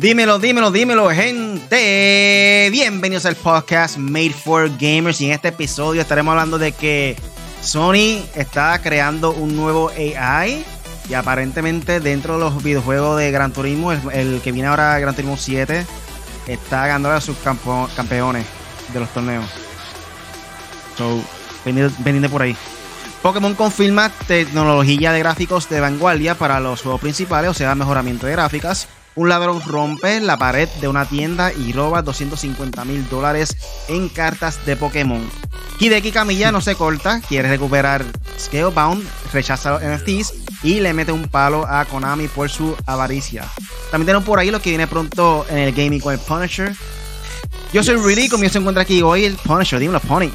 Dímelo, dímelo, dímelo, gente. Bienvenidos al podcast Made for Gamers. Y en este episodio estaremos hablando de que Sony está creando un nuevo AI. Y aparentemente dentro de los videojuegos de Gran Turismo, el, que viene ahora Gran Turismo 7, está ganando a sus campeones de los torneos. So, vendiendo por ahí. Pokémon confirma tecnología de gráficos de vanguardia para los juegos principales, o sea, mejoramiento de gráficas. Un ladrón rompe la pared de una tienda y roba 250 mil dólares en cartas de Pokémon. Hideki Camilla no se corta, quiere recuperar Scalebound, rechaza los NFTs y le mete un palo a Konami por su avaricia. También tenemos por ahí lo que viene pronto en el gaming con el Punisher. Yo soy Really, como se encuentra aquí hoy el Punisher, dímelo, Pony.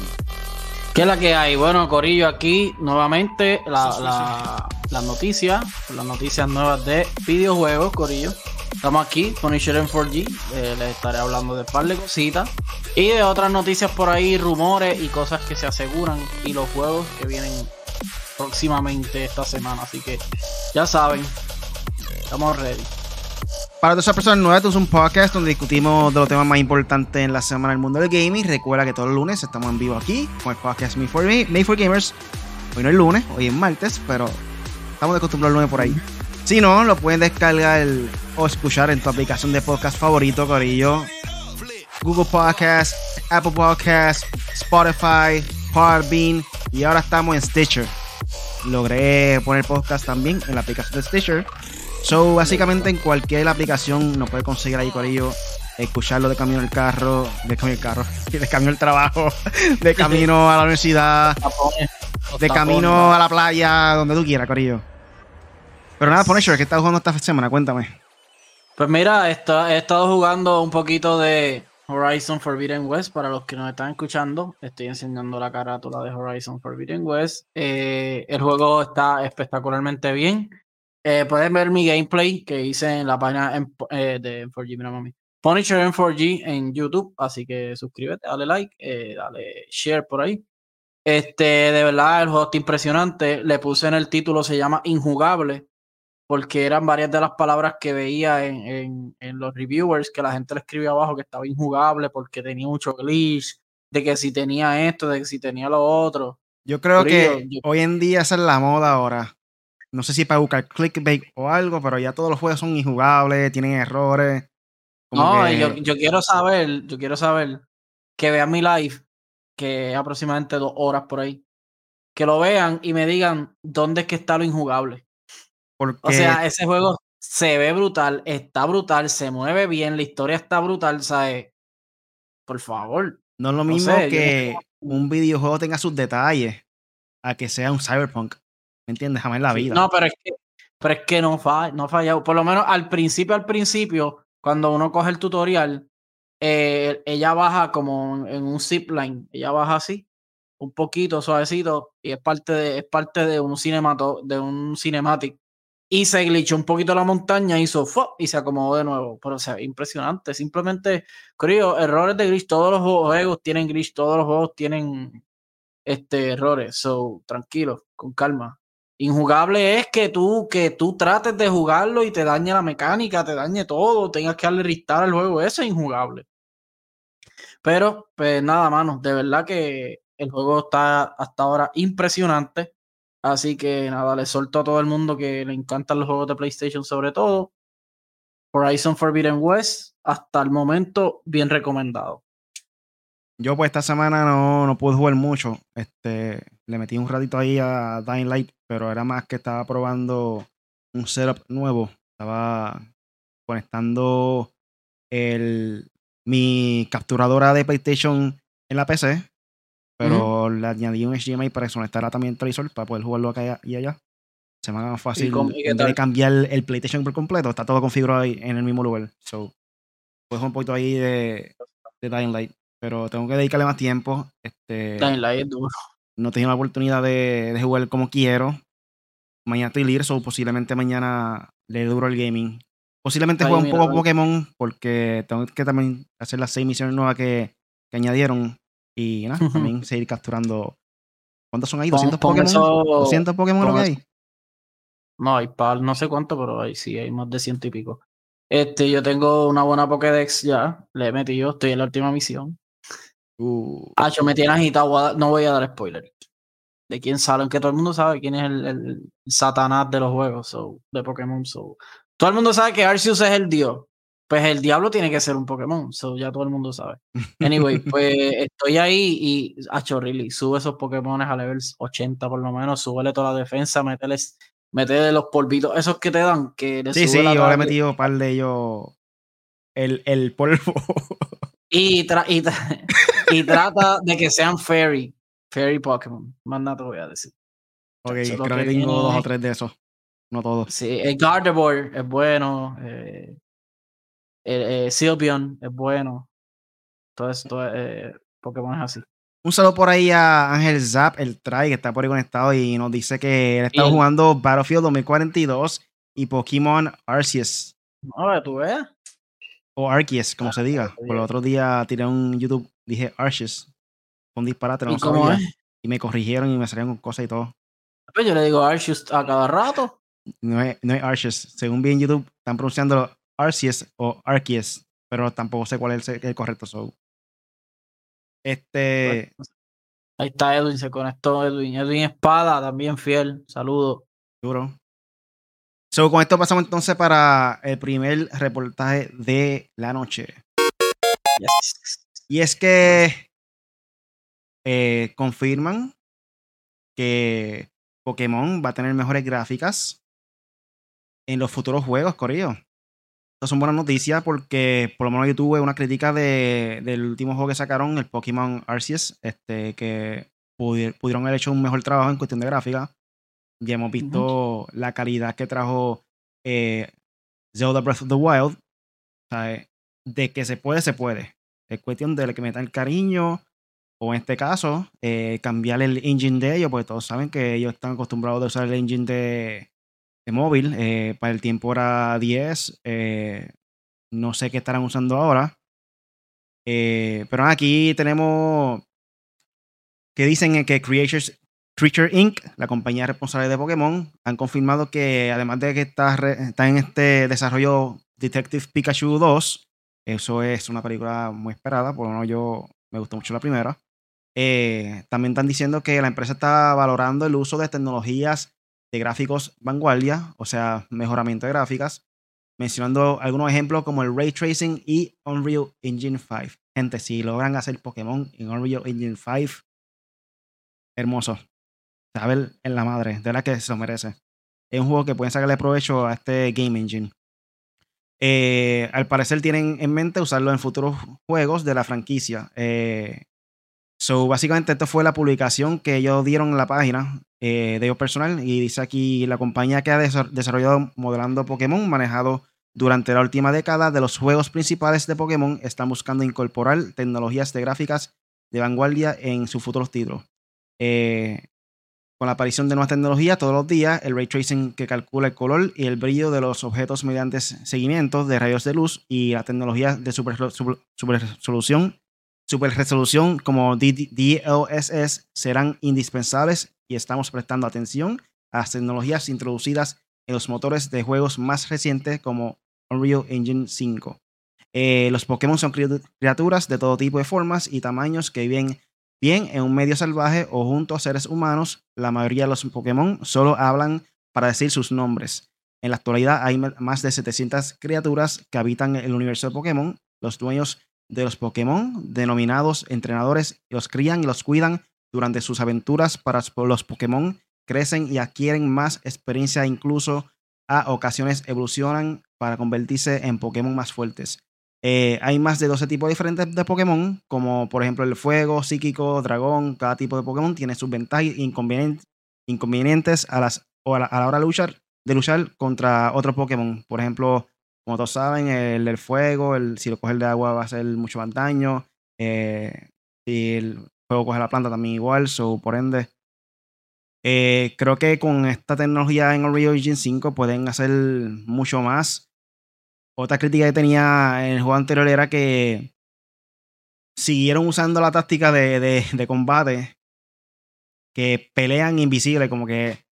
¿Qué es la que hay? Bueno, Corillo, aquí nuevamente la, las noticias, las noticias nuevas de videojuegos, Corillo. Estamos aquí, Punisher en 4G. Eh, les estaré hablando de un par de cositas. Y de otras noticias por ahí, rumores y cosas que se aseguran. Y los juegos que vienen próximamente esta semana. Así que ya saben, estamos ready. Para todas esas personas nuevas, esto es un podcast donde discutimos de los temas más importantes en la semana del mundo del gaming. Recuerda que todos los lunes estamos en vivo aquí con el podcast Made for, Made for Gamers. Hoy no es lunes, hoy es martes, pero estamos de costumbre el lunes por ahí. Si no, lo pueden descargar o escuchar en tu aplicación de podcast favorito, Corillo. Google Podcast, Apple Podcast, Spotify, Podbean y ahora estamos en Stitcher. Logré poner podcast también en la aplicación de Stitcher. So, básicamente en cualquier aplicación nos puede conseguir ahí, Corillo escucharlo de camino al carro, de camino al carro, de camino al trabajo, de camino a la universidad, de camino a la playa, donde tú quieras, Corillo. Pero nada, Punisher, ¿qué estás jugando esta semana? Cuéntame. Pues mira, he estado jugando un poquito de Horizon Forbidden West. Para los que nos están escuchando, estoy enseñando la carátula de Horizon Forbidden West. Eh, el juego está espectacularmente bien. Eh, pueden ver mi gameplay que hice en la página eh, de 4G, mira mami. Punisher en 4G en YouTube. Así que suscríbete, dale like, dale share por ahí. Este, de verdad, el juego está impresionante. Le puse en el título, se llama Injugable porque eran varias de las palabras que veía en, los reviewers que la gente le escribía abajo que estaba injugable porque tenía mucho glitch, de que si tenía esto, de que si tenía lo otro. Yo creo que hoy en día esa es la moda ahora. No sé si para buscar clickbait o algo, pero ya todos los juegos son injugables, tienen errores. no, yo, yo, quiero saber, yo quiero saber que vean mi live, que es aproximadamente dos horas por ahí, que lo vean y me digan dónde es que está lo injugable. O sea, ese juego se ve brutal, está brutal, se mueve bien, la historia está brutal, ¿sabes? Por favor. No es lo mismo que un videojuego tenga sus detalles a que sea un cyberpunk. ¿Me entiendes? Jamás en la vida. No, pero es que, pero es que no, fa, no fallado. Por lo menos al principio, al principio, cuando uno coge el tutorial, eh, ella baja como en un zipline. Ella baja así, un poquito suavecito, y es parte de, es parte de un cinemato, de un cinematic y se glitchó un poquito la montaña, hizo y se acomodó de nuevo. Pero o sea, impresionante. Simplemente, creo, errores de glitch. Todos los juegos tienen glitch, todos los juegos tienen este, errores. So, tranquilo, con calma. Injugable es que tú, que tú trates de jugarlo y te dañe la mecánica, te dañe todo, tengas que darle ristar al juego. Eso es injugable. Pero, pues nada, mano, de verdad que el juego está hasta ahora impresionante. Así que nada, le solto a todo el mundo que le encantan los juegos de PlayStation sobre todo. Horizon Forbidden West, hasta el momento, bien recomendado. Yo pues esta semana no, no pude jugar mucho. Este, le metí un ratito ahí a Dying Light, pero era más que estaba probando un setup nuevo. Estaba conectando el, mi capturadora de PlayStation en la PC pero le añadí un HDMI para conectará también el televisor para poder jugarlo acá y allá. Se me haga más fácil de cambiar el PlayStation por completo. Está todo configurado ahí en el mismo lugar. So, pues un poquito ahí de, de Dying Light. Pero tengo que dedicarle más tiempo. Este, Dying Light es duro. No tengo la oportunidad de, de jugar como quiero. Mañana estoy libre, so posiblemente mañana le duro el gaming. Posiblemente juegue un poco Pokémon, porque tengo que también hacer las seis misiones nuevas que, que añadieron. Y nada, también seguir capturando. ¿Cuántos son ahí? ¿200 Pokémon? ¿200 Pokémon lo que hay? No, hay par, no sé cuánto, pero hay, sí, hay más de ciento y pico. Este, yo tengo una buena Pokédex ya. Le he metido, estoy en la última misión. Uh, Ah, yo me tiene agitado. No voy a dar spoiler. De quién sale, aunque todo el mundo sabe quién es el, el Satanás de los juegos so, de Pokémon. So. Todo el mundo sabe que Arceus es el dios. Pues el diablo tiene que ser un Pokémon. So ya todo el mundo sabe. Anyway, pues estoy ahí y Hacho really, sube esos Pokémon a level 80 por lo menos, súbele toda la defensa, métele, métele los polvitos, esos que te dan, que le sí, sube sí, la yo le he metido un par de ellos. El, el polvo. Y, tra- y, tra- y trata de que sean fairy, fairy Pokémon. Más nada te voy a decir. ok, creo que tengo dos o tres de esos. No todos. Sí, el Gardevoir es bueno. Eh, eh, Sylveon es bueno. Todo esto eh, Pokémon es así. Un saludo por ahí a Ángel Zap, el try, que está por ahí conectado y nos dice que él está jugando Battlefield 2042 y Pokémon Arceus. No, tú ves. O Arceus, como se diga. Por el otro día tiré un YouTube, dije Arceus. Fue un disparate, no ¿Y cómo sabía. es? Y me corrigieron y me salieron con cosas y todo. Pues yo le digo Arceus a cada rato. No es, no es Arceus. Según vi en YouTube, están pronunciándolo Arceus o Arceus. Pero tampoco sé cuál es el, el correcto. So. Este. Ahí está Edwin, se conectó Edwin. Edwin Espada, también fiel. Saludos. Duro. So, con esto pasamos entonces para el primer reportaje de la noche. Yes. Y es que eh, confirman que Pokémon va a tener mejores gráficas en los futuros juegos, Corillo. Estas son buenas noticias porque por lo menos yo tuve una crítica de, del último juego que sacaron, el Pokémon Arceus, este, que pudi- pudieron haber hecho un mejor trabajo en cuestión de gráfica. Ya hemos visto la calidad que trajo eh, Zelda Breath of the Wild. Eh, de que se puede, se puede. Es cuestión de que metan el cariño, o en este caso, eh, cambiar el engine de ellos, porque todos saben que ellos están acostumbrados a usar el engine de, de móvil. eh, para el tiempo era 10. eh, no sé qué estarán usando ahora. Eh, pero aquí tenemos que dicen que Creatures, Creature Inc., la compañía responsable de Pokémon, han confirmado que además de que está, re- está en este desarrollo Detective Pikachu 2, eso es una película muy esperada, por lo menos yo me gustó mucho la primera. También están diciendo que la empresa está valorando el uso de tecnologías gráficos vanguardia, o sea, mejoramiento de gráficas, mencionando algunos ejemplos como el ray tracing y Unreal Engine 5. Gente, si logran hacer Pokémon en Unreal Engine 5, hermoso. Saber en la madre, de verdad que se lo merece. Es un juego que pueden sacarle provecho a este Game Engine. Eh, al parecer tienen en mente usarlo en futuros juegos de la franquicia. Eh, básicamente, esto fue la publicación que ellos dieron en la página eh, de ellos personal. Y dice aquí la compañía que ha desa- desarrollado modelando Pokémon, manejado durante la última década de los juegos principales de Pokémon, están buscando incorporar tecnologías de gráficas de vanguardia en sus futuros títulos. Eh, con la aparición de nuevas tecnologías todos los días, el ray tracing que calcula el color y el brillo de los objetos mediante seguimientos de rayos de luz y la tecnología de super, super- super resolución, super resolución como DLSS serán indispensables y estamos prestando atención a las tecnologías introducidas en los motores de juegos más recientes como Unreal Engine 5. Eh, los Pokémon son criatu- criaturas de todo tipo de formas y tamaños que viven bien en un medio salvaje o junto a seres humanos. La mayoría de los Pokémon solo hablan para decir sus nombres. En la actualidad hay más de 700 criaturas que habitan el universo de Pokémon. Los dueños de los Pokémon, denominados entrenadores, los crían y los cuidan durante sus aventuras para los Pokémon, crecen y adquieren más experiencia, incluso a ocasiones evolucionan para convertirse en Pokémon más fuertes. Eh, hay más de 12 tipos diferentes de Pokémon, como por ejemplo el fuego, psíquico, dragón. Cada tipo de Pokémon tiene sus ventajas e inconvenien- inconvenientes a, las, o a, la, hora de luchar, de luchar contra otro Pokémon. Por ejemplo, como todos saben, el del fuego, el, si lo coge el de agua va a hacer mucho más daño. eh, fuego coge la planta también igual, so, por ende. eh, creo que con esta tecnología en Unreal Engine 5 pueden hacer mucho más. Otra crítica que tenía en el juego anterior era que siguieron usando la táctica de, de, de combate que pelean invisible, como que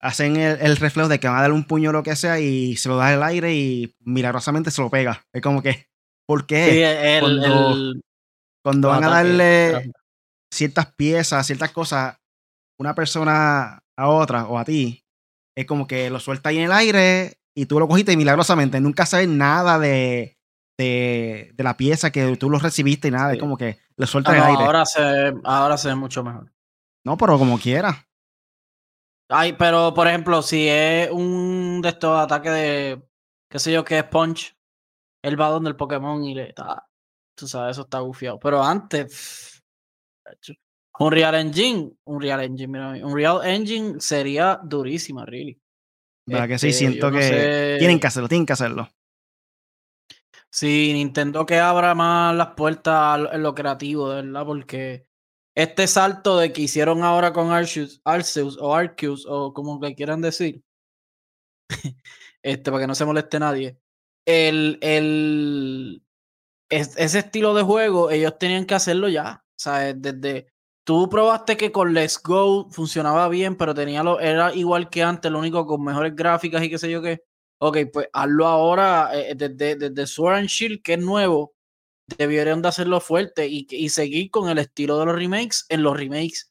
hacen el, reflejo de que van a darle un puño o lo que sea y se lo da al aire y milagrosamente se lo pega. Es como que, ¿por qué? cuando, van a darle ciertas piezas, ciertas cosas, una persona a otra o a ti, es como que lo suelta ahí en el aire y tú lo cogiste milagrosamente. Nunca sabes nada de, de, la pieza que tú lo recibiste y nada. Es como que lo suelta ah, en el aire. Ahora se, ahora se ve mucho mejor. No, pero como quiera. Ay, pero por ejemplo, si es un de estos ataques de, qué sé yo, que es Punch, él va donde el Pokémon y le está, tú sabes, eso está gufiado. Pero antes, un Real Engine, un Real Engine, mira, un Real Engine sería durísima, really. ¿Verdad que sí? Este, siento que tienen que hacerlo, tienen que hacerlo. Sí, Nintendo que abra más las puertas en lo creativo, de verdad, porque este salto de que hicieron ahora con Arceus, Arceus o Arceus o como que quieran decir, este, para que no se moleste nadie, el, el, ese estilo de juego ellos tenían que hacerlo ya, sea, desde... Tú probaste que con Let's Go funcionaba bien, pero tenía lo, era igual que antes, lo único con mejores gráficas y qué sé yo qué. Ok, pues hazlo ahora eh, desde, desde Sword and Shield, que es nuevo. Debieron de hacerlo fuerte y, y seguir con el estilo de los remakes en los remakes.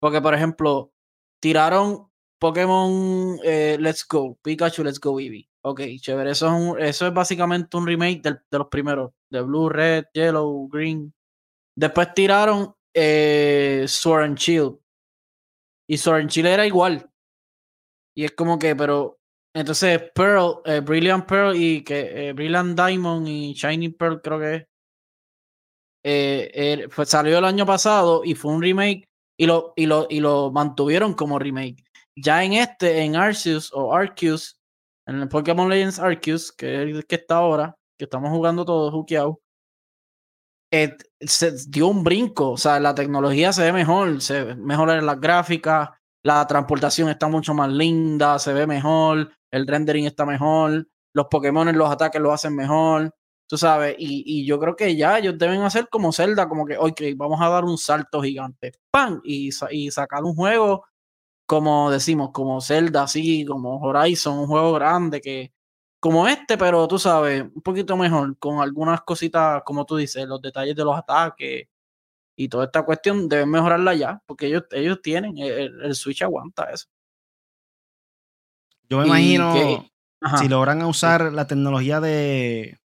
Porque, por ejemplo, tiraron Pokémon eh, Let's Go, Pikachu Let's Go Eevee. Ok, chévere. Eso es, un, eso es básicamente un remake de los primeros, de Blue, Red, Yellow, Green. Después tiraron eh, Sword and Shield. Y Sword and Shield era igual. Y es como que, pero entonces, Pearl, eh, Brilliant Pearl y que eh, Brilliant Diamond y Shiny Pearl, creo que eh, er, salió el año pasado y fue un remake y lo, y, lo, y lo mantuvieron como remake. Ya en este, en Arceus o Arceus, en el Pokémon Legends Arceus, que es el que está ahora, que estamos jugando todos, Hukiao, se dio un brinco. O sea, la tecnología se ve mejor, se las gráficas, la transportación está mucho más linda, se ve mejor, el rendering está mejor, los Pokémon, los ataques lo hacen mejor, tú sabes, y, yo creo que ya ellos deben hacer como Zelda, como que, ok, vamos a dar un salto gigante, ¡pam! Y, y sacar un juego, como decimos, como Zelda, así, como Horizon, un juego grande que, como este, pero tú sabes, un poquito mejor, con algunas cositas, como tú dices, los detalles de los ataques y toda esta cuestión deben mejorarla ya, porque ellos, ellos tienen, el Switch aguanta eso. Yo me imagino si logran usar la tecnología de,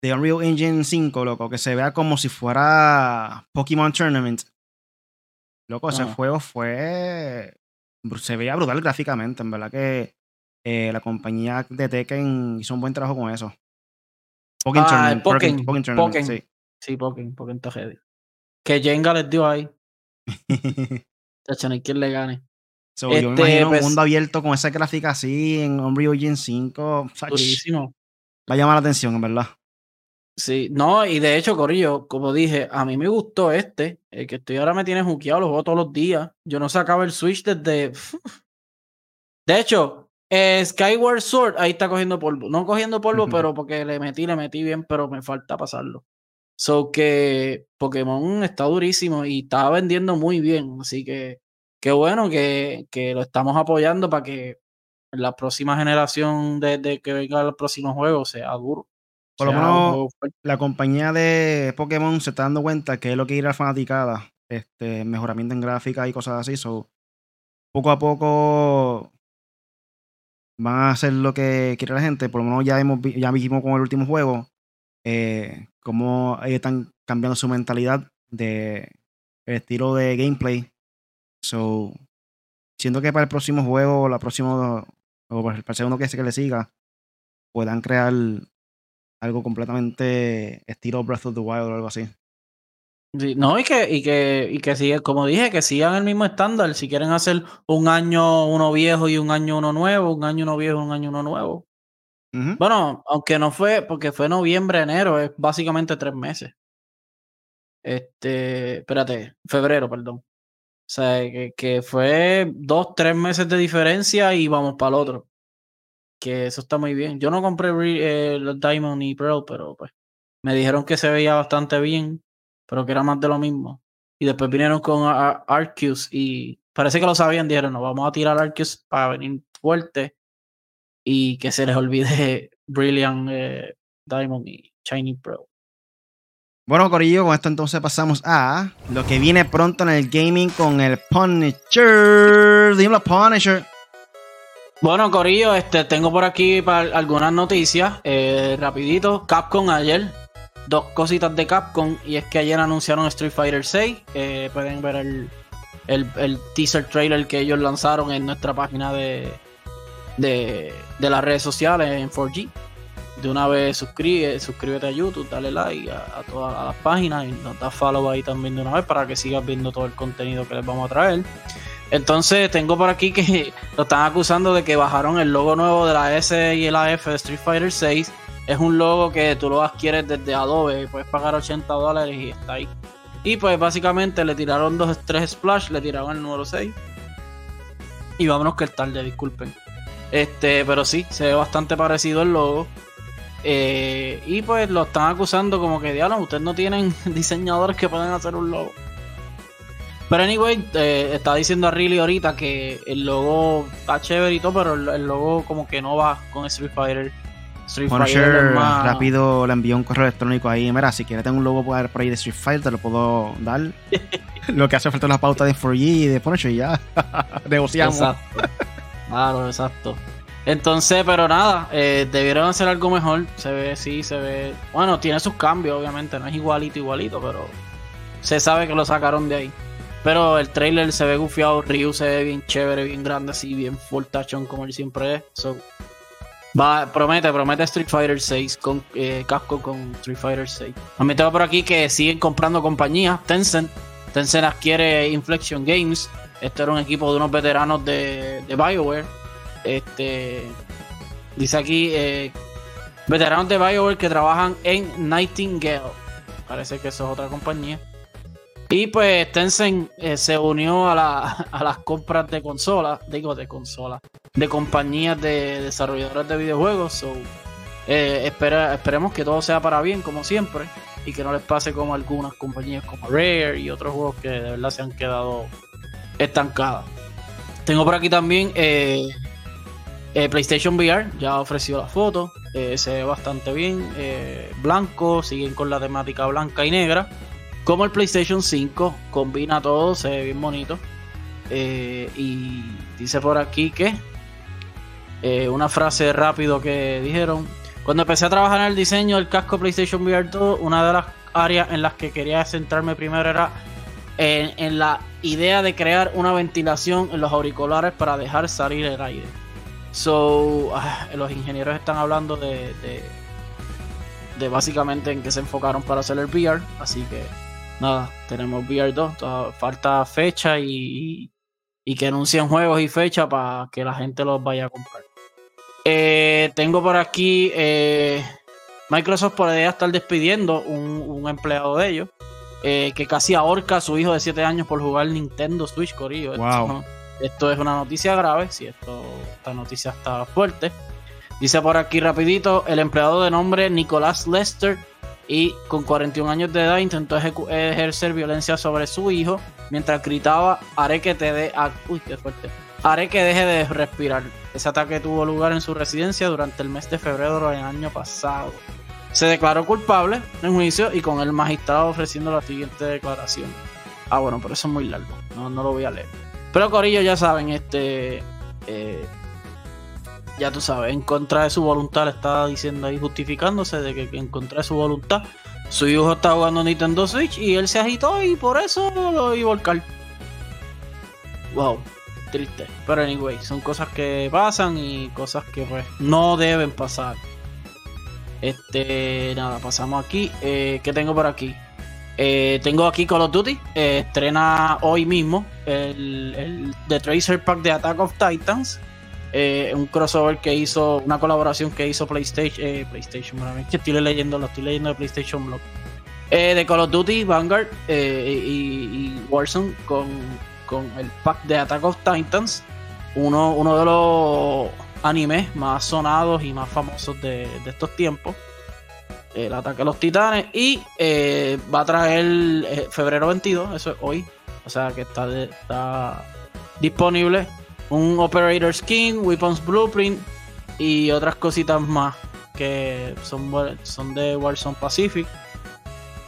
de Unreal Engine 5, loco, que se vea como si fuera Pokémon Tournament. Loco, ese juego fue. Se veía brutal gráficamente. En verdad que eh, la compañía de Tekken hizo un buen trabajo con eso. Pokémon ah, Tournament. Pokémon, Tournament, sí. Sí, Pokémon, Pokémon Que Jenga les dio ahí. Chacho, no hay quien le gane yo me imagino un pues mundo abierto con esa gráfica así en Unreal Engine 5. Va a llamar la atención, en verdad. Sí, no, y de hecho, Corillo, como dije, a mí me gustó este, el que estoy ahora me tiene juqueado, lo juego todos los días. Yo no sacaba el Switch desde. De hecho, eh, Skyward Sword, ahí está cogiendo polvo. No cogiendo polvo, pero porque le metí, le metí bien, pero me falta pasarlo. So que Pokémon está durísimo y está vendiendo muy bien, así que qué bueno que, lo estamos apoyando para que la próxima generación de, que venga el próximo juego sea duro. Por lo menos la compañía de Pokémon se está dando cuenta que es lo que ir a fanaticada, este, mejoramiento en gráfica y cosas así. So, poco a poco van a hacer lo que quiere la gente. Por lo menos ya, hemos, ya vimos con el último juego eh, cómo ellos están cambiando su mentalidad de estilo de gameplay So, siento que para el próximo juego, la próxima, o para el segundo que, que le siga, puedan crear algo completamente estilo Breath of the Wild o algo así. No, y que, y que, y que sigue, como dije, que sigan el mismo estándar. Si quieren hacer un año uno viejo y un año uno nuevo, un año uno viejo, un año uno nuevo. Bueno, aunque no fue, porque fue noviembre, enero, es básicamente tres meses. Este, espérate, febrero, perdón. O sea, que, fue dos, tres meses de diferencia y vamos para el otro. Que eso está muy bien. Yo no compré eh, los Diamond y Pearl, pero pues me dijeron que se veía bastante bien, pero que era más de lo mismo. Y después vinieron con Arceus y, parece que lo sabían, dijeron, no, vamos a tirar Arceus para venir fuerte y que se les olvide Brilliant eh, Diamond y Shiny Pro. Bueno, Corillo, con esto entonces pasamos a lo que viene pronto en el gaming con el Punisher. Dímelo, Punisher. Bueno, Corillo, este, tengo por aquí para algunas noticias. Eh, rapidito, Capcom ayer. Dos cositas de Capcom. Y es que ayer anunciaron Street Fighter 6. Eh, pueden ver el, el, teaser trailer que ellos lanzaron en nuestra página de, de, de las redes sociales en 4G. De una vez suscribe, suscríbete a YouTube, dale like a, todas las páginas y nos da follow ahí también de una vez para que sigas viendo todo el contenido que les vamos a traer. Entonces tengo por aquí que lo están acusando de que bajaron el logo nuevo de la S y la F de Street Fighter 6. Es un logo que tú lo adquieres desde Adobe, puedes pagar 80 dólares y está ahí. Y pues básicamente le tiraron dos, tres splash, le tiraron el número 6. Y vámonos que es tarde, disculpen. Este, pero sí, se ve bastante parecido el logo. Eh, y pues lo están acusando como que, diablo, ustedes no tienen diseñadores que puedan hacer un logo. Pero anyway, eh, está diciendo a Riley ahorita que el logo está chévere y todo, pero el, logo como que no va con Street Fighter. Street más... rápido le envió un correo electrónico ahí. Mira, si quieres tener un logo por ahí de Street Fighter, te lo puedo dar. lo que hace falta es la pauta de 4G y de Punisher y ya. Negociamos. Exacto. Claro, exacto. Entonces, pero nada, eh, debieron hacer algo mejor. Se ve, sí, se ve. Bueno, tiene sus cambios, obviamente. No es igualito, igualito, pero se sabe que lo sacaron de ahí. Pero el trailer se ve gufiado, Ryu se ve bien chévere, bien grande, así, bien full touchon como él siempre es. Va, promete, promete Street Fighter 6 con eh, casco con Street Fighter 6. me tengo por aquí que siguen comprando compañías. Tencent. Tencent adquiere Inflection Games. Este era un equipo de unos veteranos de, de BioWare. Este dice aquí eh, veteranos de BioWare que trabajan en Nightingale. Parece que eso es otra compañía. Y pues Tencent eh, se unió a, las compras de consolas, digo de consolas, de compañías de desarrolladores de videojuegos. So, eh, esperemos que todo sea para bien, como siempre, y que no les pase como algunas compañías como Rare y otros juegos que de verdad se han quedado estancadas. Tengo por aquí también eh, PlayStation VR, ya ha ofrecido la foto, se ve bastante bien, blanco, siguen con la temática blanca y negra. Como el PlayStation 5 combina todo, se ve bien bonito. Eh, y dice por aquí que eh, una frase rápido que dijeron. Cuando empecé a trabajar en el diseño del casco PlayStation VR 2, una de las áreas en las que quería centrarme primero era en, la idea de crear una ventilación en los auriculares para dejar salir el aire. So, ah, los ingenieros están hablando de, básicamente en qué se enfocaron para hacer el VR, así que nada, tenemos VR2, falta fecha y, que anuncien juegos y fecha para que la gente los vaya a comprar. Eh, tengo por aquí, eh, Microsoft podría estar despidiendo un, empleado de ellos, eh, que casi ahorca a su hijo de 7 años por jugar Nintendo Switch Corillo. Esto, es una noticia grave, si esto, esta noticia está fuerte. Dice por aquí rapidito, el empleado de nombre Nicolás Lester y con 41 años de edad intentó ejercer violencia sobre su hijo mientras gritaba haré que te de uy qué fuerte haré que deje de respirar. Ese ataque tuvo lugar en su residencia durante el mes de febrero del año pasado. Se declaró culpable en juicio y con el magistrado ofreciendo la siguiente declaración. Ah bueno pero eso es muy largo. No, no lo voy a leer. Pero Corillo ya saben este eh, ya tú sabes, en contra de su voluntad, le está diciendo ahí, justificándose de que, en contra de su voluntad, su hijo está jugando Nintendo Switch y él se agitó y por eso lo iba a volcar. Wow, triste. Pero anyway, son cosas que pasan y cosas que pues no deben pasar. Este, nada, pasamos aquí. Eh, ¿Qué tengo por aquí? Eh, tengo aquí Call of Duty. Eh, estrena hoy mismo el, el The Tracer Pack de Attack of Titans. Eh, un crossover que hizo, una colaboración que hizo PlayStation, PlayStation, que estoy leyendo, lo estoy leyendo de PlayStation Blog, de Call of Duty, Vanguard y, Warzone con, el pack de Attack of Titans, uno, uno de los animes más sonados y más famosos de, estos tiempos el ataque a los titanes y va a traer febrero 22, eso es hoy, o sea que está, está disponible. Un Operator Skin, Weapons Blueprint y otras cositas más que son, son de Warzone Pacific.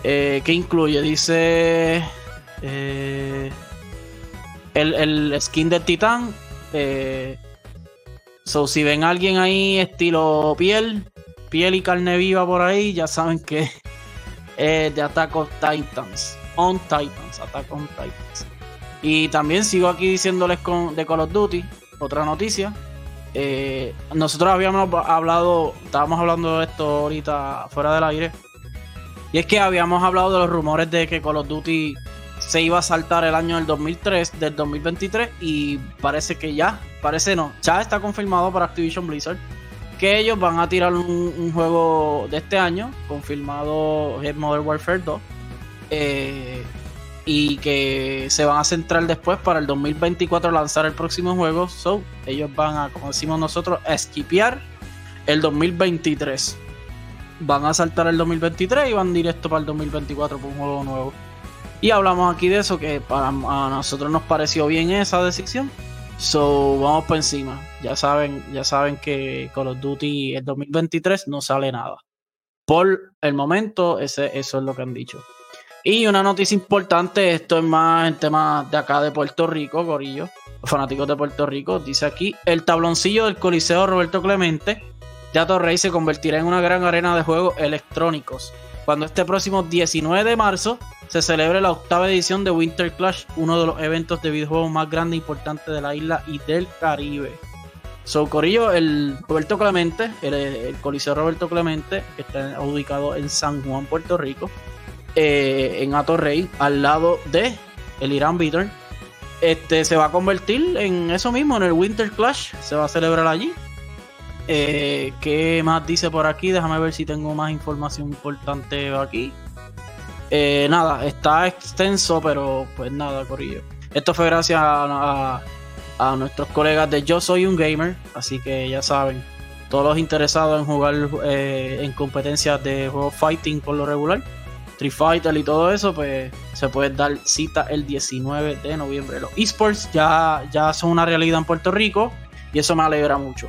Eh, ¿Qué incluye? Dice eh, el, el, skin de Titán. Eh, so, si ven a alguien ahí estilo piel, piel y carne viva por ahí, ya saben que es de Attack Titans. On Titans, Attack on Titans. Y también sigo aquí diciéndoles con, de Call of Duty, otra noticia. Eh, nosotros habíamos hablado, estábamos hablando de esto ahorita fuera del aire. Y es que habíamos hablado de los rumores de que Call of Duty se iba a saltar el año del 2003, del 2023 y parece que ya, parece no, ya está confirmado para Activision Blizzard que ellos van a tirar un, juego de este año, confirmado es Modern Warfare 2, eh, y que se van a centrar después para el 2024 lanzar el próximo juego. So, ellos van a, como decimos nosotros, a el 2023. Van a saltar el 2023 y van directo para el 2024 por un juego nuevo. Y hablamos aquí de eso, que para a nosotros nos pareció bien esa decisión. So, vamos por encima. Ya saben, ya saben que Call of Duty el 2023 no sale nada. Por el momento, ese, eso es lo que han dicho. Y una noticia importante, esto es más en tema de acá de Puerto Rico, Gorillo, fanáticos de Puerto Rico, dice aquí, el tabloncillo del Coliseo Roberto Clemente, Teatro Rey se convertirá en una gran arena de juegos electrónicos cuando este próximo 19 de marzo se celebre la octava edición de Winter Clash, uno de los eventos de videojuegos más grandes e importantes de la isla y del Caribe. So, Corillo, el Roberto Clemente, el, Coliseo Roberto Clemente, que está ubicado en San Juan, Puerto Rico, eh, en Rey, al lado de el Irán Bitter, este, se va a convertir en eso mismo, en el Winter Clash, se va a celebrar allí. Eh, ¿Qué más dice por aquí? Déjame ver si tengo más información importante aquí. Eh, nada, está extenso, pero pues nada, Corillo. Esto fue gracias a, nuestros colegas de Yo Soy un Gamer, así que ya saben, todos los interesados en jugar eh, en competencias de juego fighting por lo regular, Street Fighter y todo eso, pues se puede dar cita el 19 de noviembre. Los esports ya, ya son una realidad en Puerto Rico y eso me alegra mucho.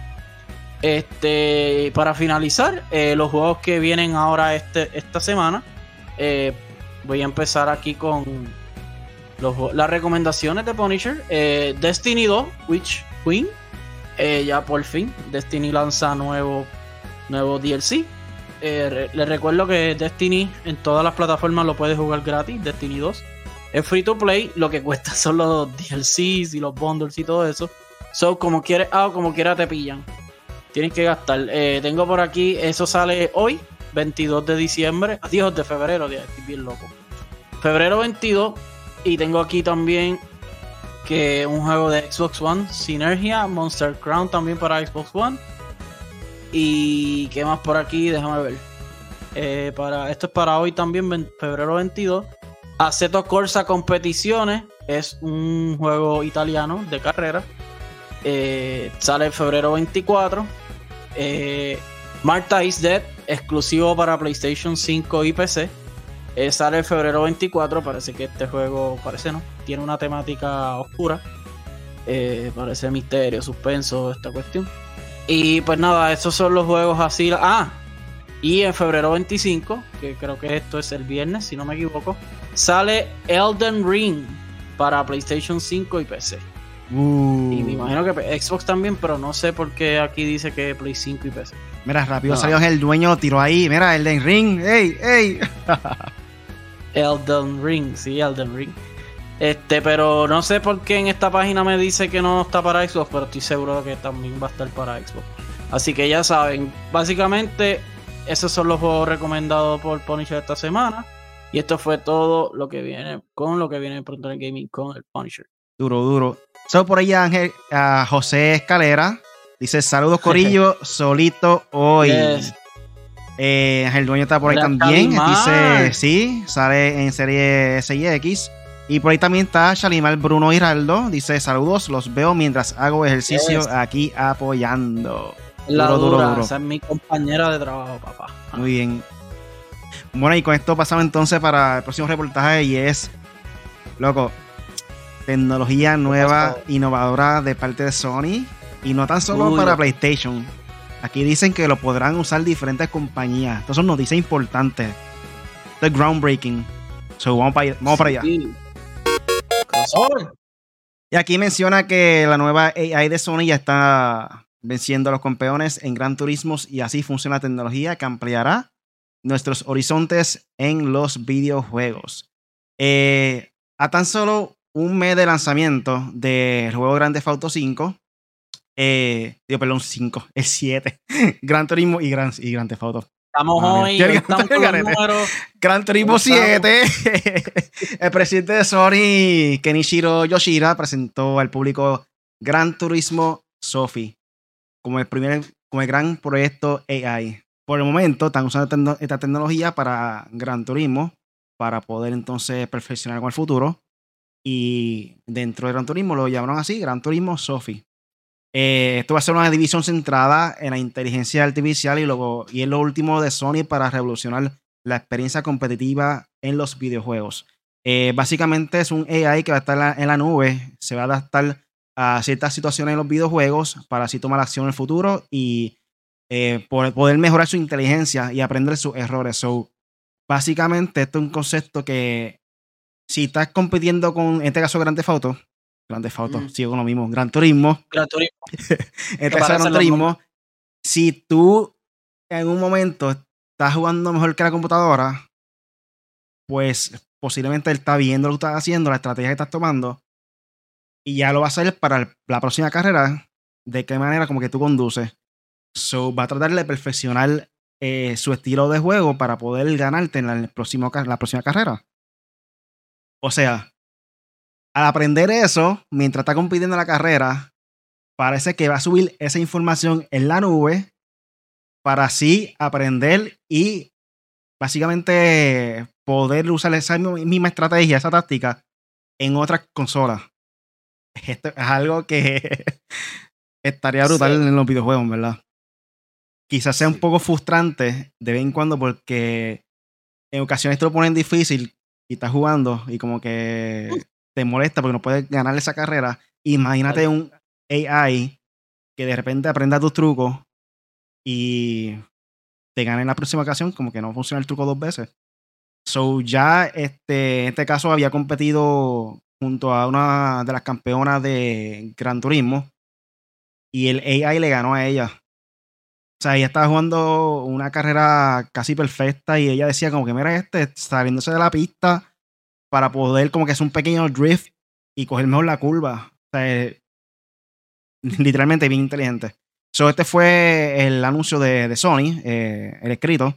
Este, para finalizar, eh, los juegos que vienen ahora este, esta semana, voy a empezar aquí con las recomendaciones de Punisher. Eh, Destiny 2, Witch Queen, ya por fin, Destiny lanza nuevo, nuevo DLC. les recuerdo que Destiny en todas las plataformas lo puedes jugar gratis, Destiny 2. Es free to play, lo que cuesta son los DLCs y los bundles y todo eso. So, como quieres, ah, como quiera te pillan. Tienes que gastar. Eh, tengo por aquí, eso sale hoy, 22 de diciembre. Dios, de febrero, estoy bien loco. Febrero 22. Y tengo aquí también que un juego de Xbox One, Synergia, Monster Crown también para Xbox One. Y qué más por aquí, déjame ver. Eh, para, esto es para hoy también, febrero 22. Aceto Corsa Competiciones es un juego italiano de carrera. Eh, sale en febrero 24. Eh, Marta is Dead, exclusivo para PlayStation 5 y PC. Eh, sale en febrero 24. Parece que este juego, parece no, tiene una temática oscura. Eh, parece misterio, suspenso, esta cuestión. Y pues nada, esos son los juegos así. Ah, y en febrero 25, que creo que esto es el viernes, si no me equivoco, sale Elden Ring para PlayStation 5 y PC. Uh. Y me imagino que Xbox también, pero no sé por qué aquí dice que Play 5 y PC. Mira, rápido salió el dueño, tiró ahí. Mira, Elden Ring. ¡Ey, ey! Elden Ring, sí, Elden Ring. Este, pero no sé por qué en esta página me dice que no está para Xbox, pero estoy seguro que también va a estar para Xbox. Así que ya saben, básicamente esos son los juegos recomendados por Punisher esta semana. Y esto fue todo lo que viene con lo que viene pronto en Gaming con el Punisher. Duro, duro. So por ahí Ángel, a José Escalera. Dice, saludos Corillo, solito hoy. Eh, Ángel Dueño está por ahí también. Dice, sí, sale en serie SIX. Y por ahí también está Shalimar Bruno Hiraldo. Dice, saludos, los veo mientras hago ejercicio aquí apoyando. La duro, duro, duro. Esa es mi compañera de trabajo, papá. Muy bien. Bueno, y con esto pasamos entonces para el próximo reportaje y es, loco, tecnología nueva, innovadora de parte de Sony. Y no tan solo para PlayStation. Aquí dicen que lo podrán usar diferentes compañías. Esto son noticias importantes. Esto es groundbreaking. So, vamos para, vamos para allá. Y aquí menciona que la nueva AI de Sony ya está venciendo a los campeones en Gran Turismos y así funciona la tecnología que ampliará nuestros horizontes en los videojuegos. Eh, a tan solo un mes de lanzamiento del juego Grande Auto 5, eh, digo, perdón, 5, el 7, Gran Turismo y Gran, y Gran Theft Auto. Estamos hoy, estamos con los números. Gran Turismo 7. el presidente de Sony, Kenichiro Yoshida, presentó al público Gran Turismo Sophie como el primer, como el gran proyecto AI. Por el momento están usando esta tecnología para Gran Turismo, para poder entonces perfeccionar con el futuro. Y dentro de Gran Turismo lo llamaron así, Gran Turismo Sophie. Eh, esto va a ser una división centrada en la inteligencia artificial y, luego, y es lo último de Sony para revolucionar la experiencia competitiva en los videojuegos. Eh, básicamente es un AI que va a estar en la, nube, se va a adaptar a ciertas situaciones en los videojuegos para así tomar acción en el futuro y eh, poder mejorar su inteligencia y aprender sus errores. So, básicamente esto es un concepto que si estás compitiendo con, en este caso, Grand Theft Auto, Grande mm. sigo con lo mismo. Gran Turismo. Gran Turismo. este es Gran Turismo. Si tú en un momento estás jugando mejor que la computadora, pues posiblemente él está viendo lo que estás haciendo, la estrategia que estás tomando, y ya lo va a hacer para la próxima carrera, de qué manera como que tú conduces. So, va a tratar de perfeccionar eh, su estilo de juego para poder ganarte en la, próximo, la próxima carrera. O sea, al aprender eso, mientras está compitiendo la carrera, parece que va a subir esa información en la nube para así aprender y básicamente poder usar esa misma estrategia, esa táctica en otras consolas. Esto es algo que estaría brutal en los videojuegos, ¿verdad? Quizás sea un poco frustrante de vez en cuando porque en ocasiones te lo ponen difícil y estás jugando y como que te molesta porque no puedes ganar esa carrera, imagínate un AI que de repente aprenda tus trucos y te gane en la próxima ocasión, como que no funciona el truco dos veces. So ya este, en este caso había competido junto a una de las campeonas de Gran Turismo y el AI le ganó a ella. O sea, ella estaba jugando una carrera casi perfecta y ella decía como que mira este saliéndose de la pista para poder como que hacer un pequeño drift y coger mejor la curva. O sea, eh, literalmente bien inteligente. So, este fue el anuncio de, Sony, eh, el escrito.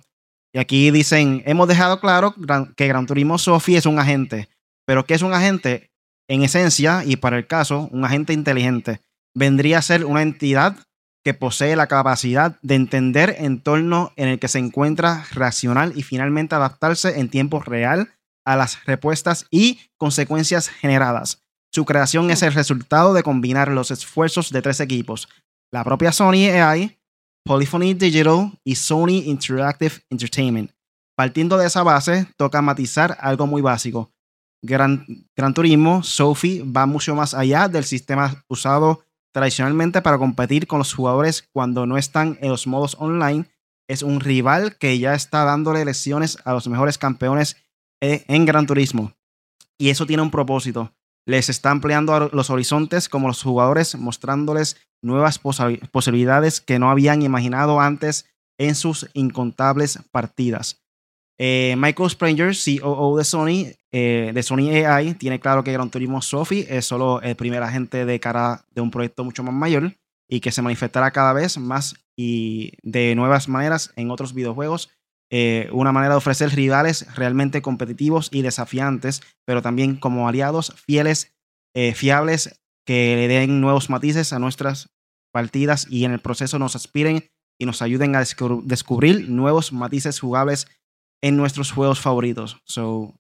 Y aquí dicen, hemos dejado claro que Gran Turismo Sophie es un agente. Pero ¿qué es un agente? En esencia, y para el caso, un agente inteligente. Vendría a ser una entidad que posee la capacidad de entender entorno en el que se encuentra, racional y finalmente adaptarse en tiempo real a las respuestas y consecuencias generadas. Su creación es el resultado de combinar los esfuerzos de tres equipos, la propia Sony AI, Polyphony Digital y Sony Interactive Entertainment. Partiendo de esa base, toca matizar algo muy básico. Gran, Gran Turismo, Sophie, va mucho más allá del sistema usado tradicionalmente para competir con los jugadores cuando no están en los modos online. Es un rival que ya está dándole lecciones a los mejores campeones eh, en Gran Turismo. Y eso tiene un propósito. Les está ampliando los horizontes como los jugadores, mostrándoles nuevas posibilidades que no habían imaginado antes en sus incontables partidas. Eh, Michael Spranger, COO de Sony, eh, de Sony AI, tiene claro que Gran Turismo Sophie es solo el primer agente de cara de un proyecto mucho más mayor y que se manifestará cada vez más y de nuevas maneras en otros videojuegos eh, una manera de ofrecer rivales realmente competitivos y desafiantes, pero también como aliados fieles, eh, fiables, que le den nuevos matices a nuestras partidas y en el proceso nos aspiren y nos ayuden a descubrir nuevos matices jugables en nuestros juegos favoritos. So,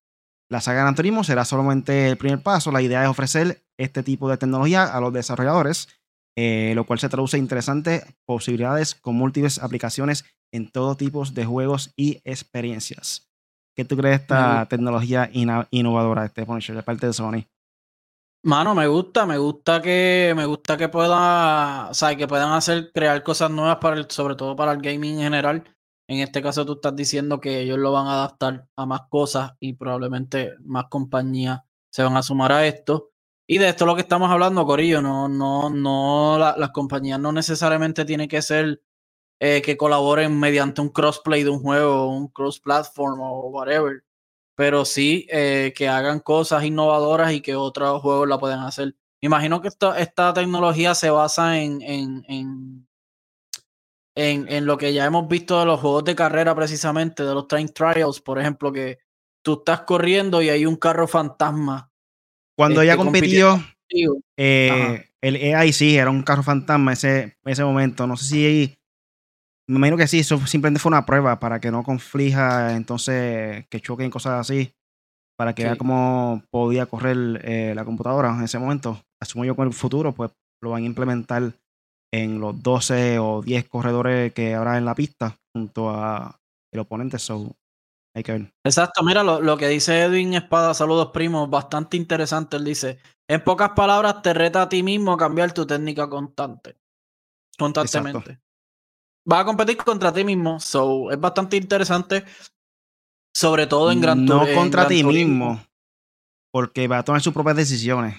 la saga Gran Turismo será solamente el primer paso. La idea es ofrecer este tipo de tecnología a los desarrolladores, eh, lo cual se traduce en interesantes posibilidades con múltiples aplicaciones en todo tipo de juegos y experiencias. ¿Qué tú crees de esta tecnología innovadora, este Punisher, de parte de Sony? Mano, me gusta, me gusta que me gusta que pueda, o sea, que puedan hacer crear cosas nuevas para el, sobre todo para el gaming en general. En este caso tú estás diciendo que ellos lo van a adaptar a más cosas y probablemente más compañías se van a sumar a esto. Y de esto es lo que estamos hablando, Corillo. No, no, no, las compañías no necesariamente tienen que ser eh, que colaboren mediante un crossplay de un juego, un cross-platform o whatever. Pero sí eh, que hagan cosas innovadoras y que otros juegos la puedan hacer. Imagino que esta tecnología se basa en, en en, lo que ya hemos visto de los juegos de carrera precisamente, de los Time Trials, por ejemplo, que tú estás corriendo y hay un carro fantasma. Cuando ella este, compitió, eh, el AI sí, era un carro fantasma ese, ese momento. No sé si, me imagino que sí, eso simplemente fue una prueba para que no conflija, entonces que choquen cosas así, para que vea cómo podía correr eh, la computadora en ese momento. Asumo yo con el futuro, pues lo van a implementar en los 12 o 10 corredores que habrá en la pista junto a el oponente. So, hay que ver. Exacto, mira lo, que dice Edwin Espada, saludos primos, bastante interesante. Él dice: En pocas palabras, te reta a ti mismo a cambiar tu técnica constante. Constantemente. Va a competir contra ti mismo, so es bastante interesante. Sobre todo en Gran No contra ti mismo, porque va a tomar sus propias decisiones.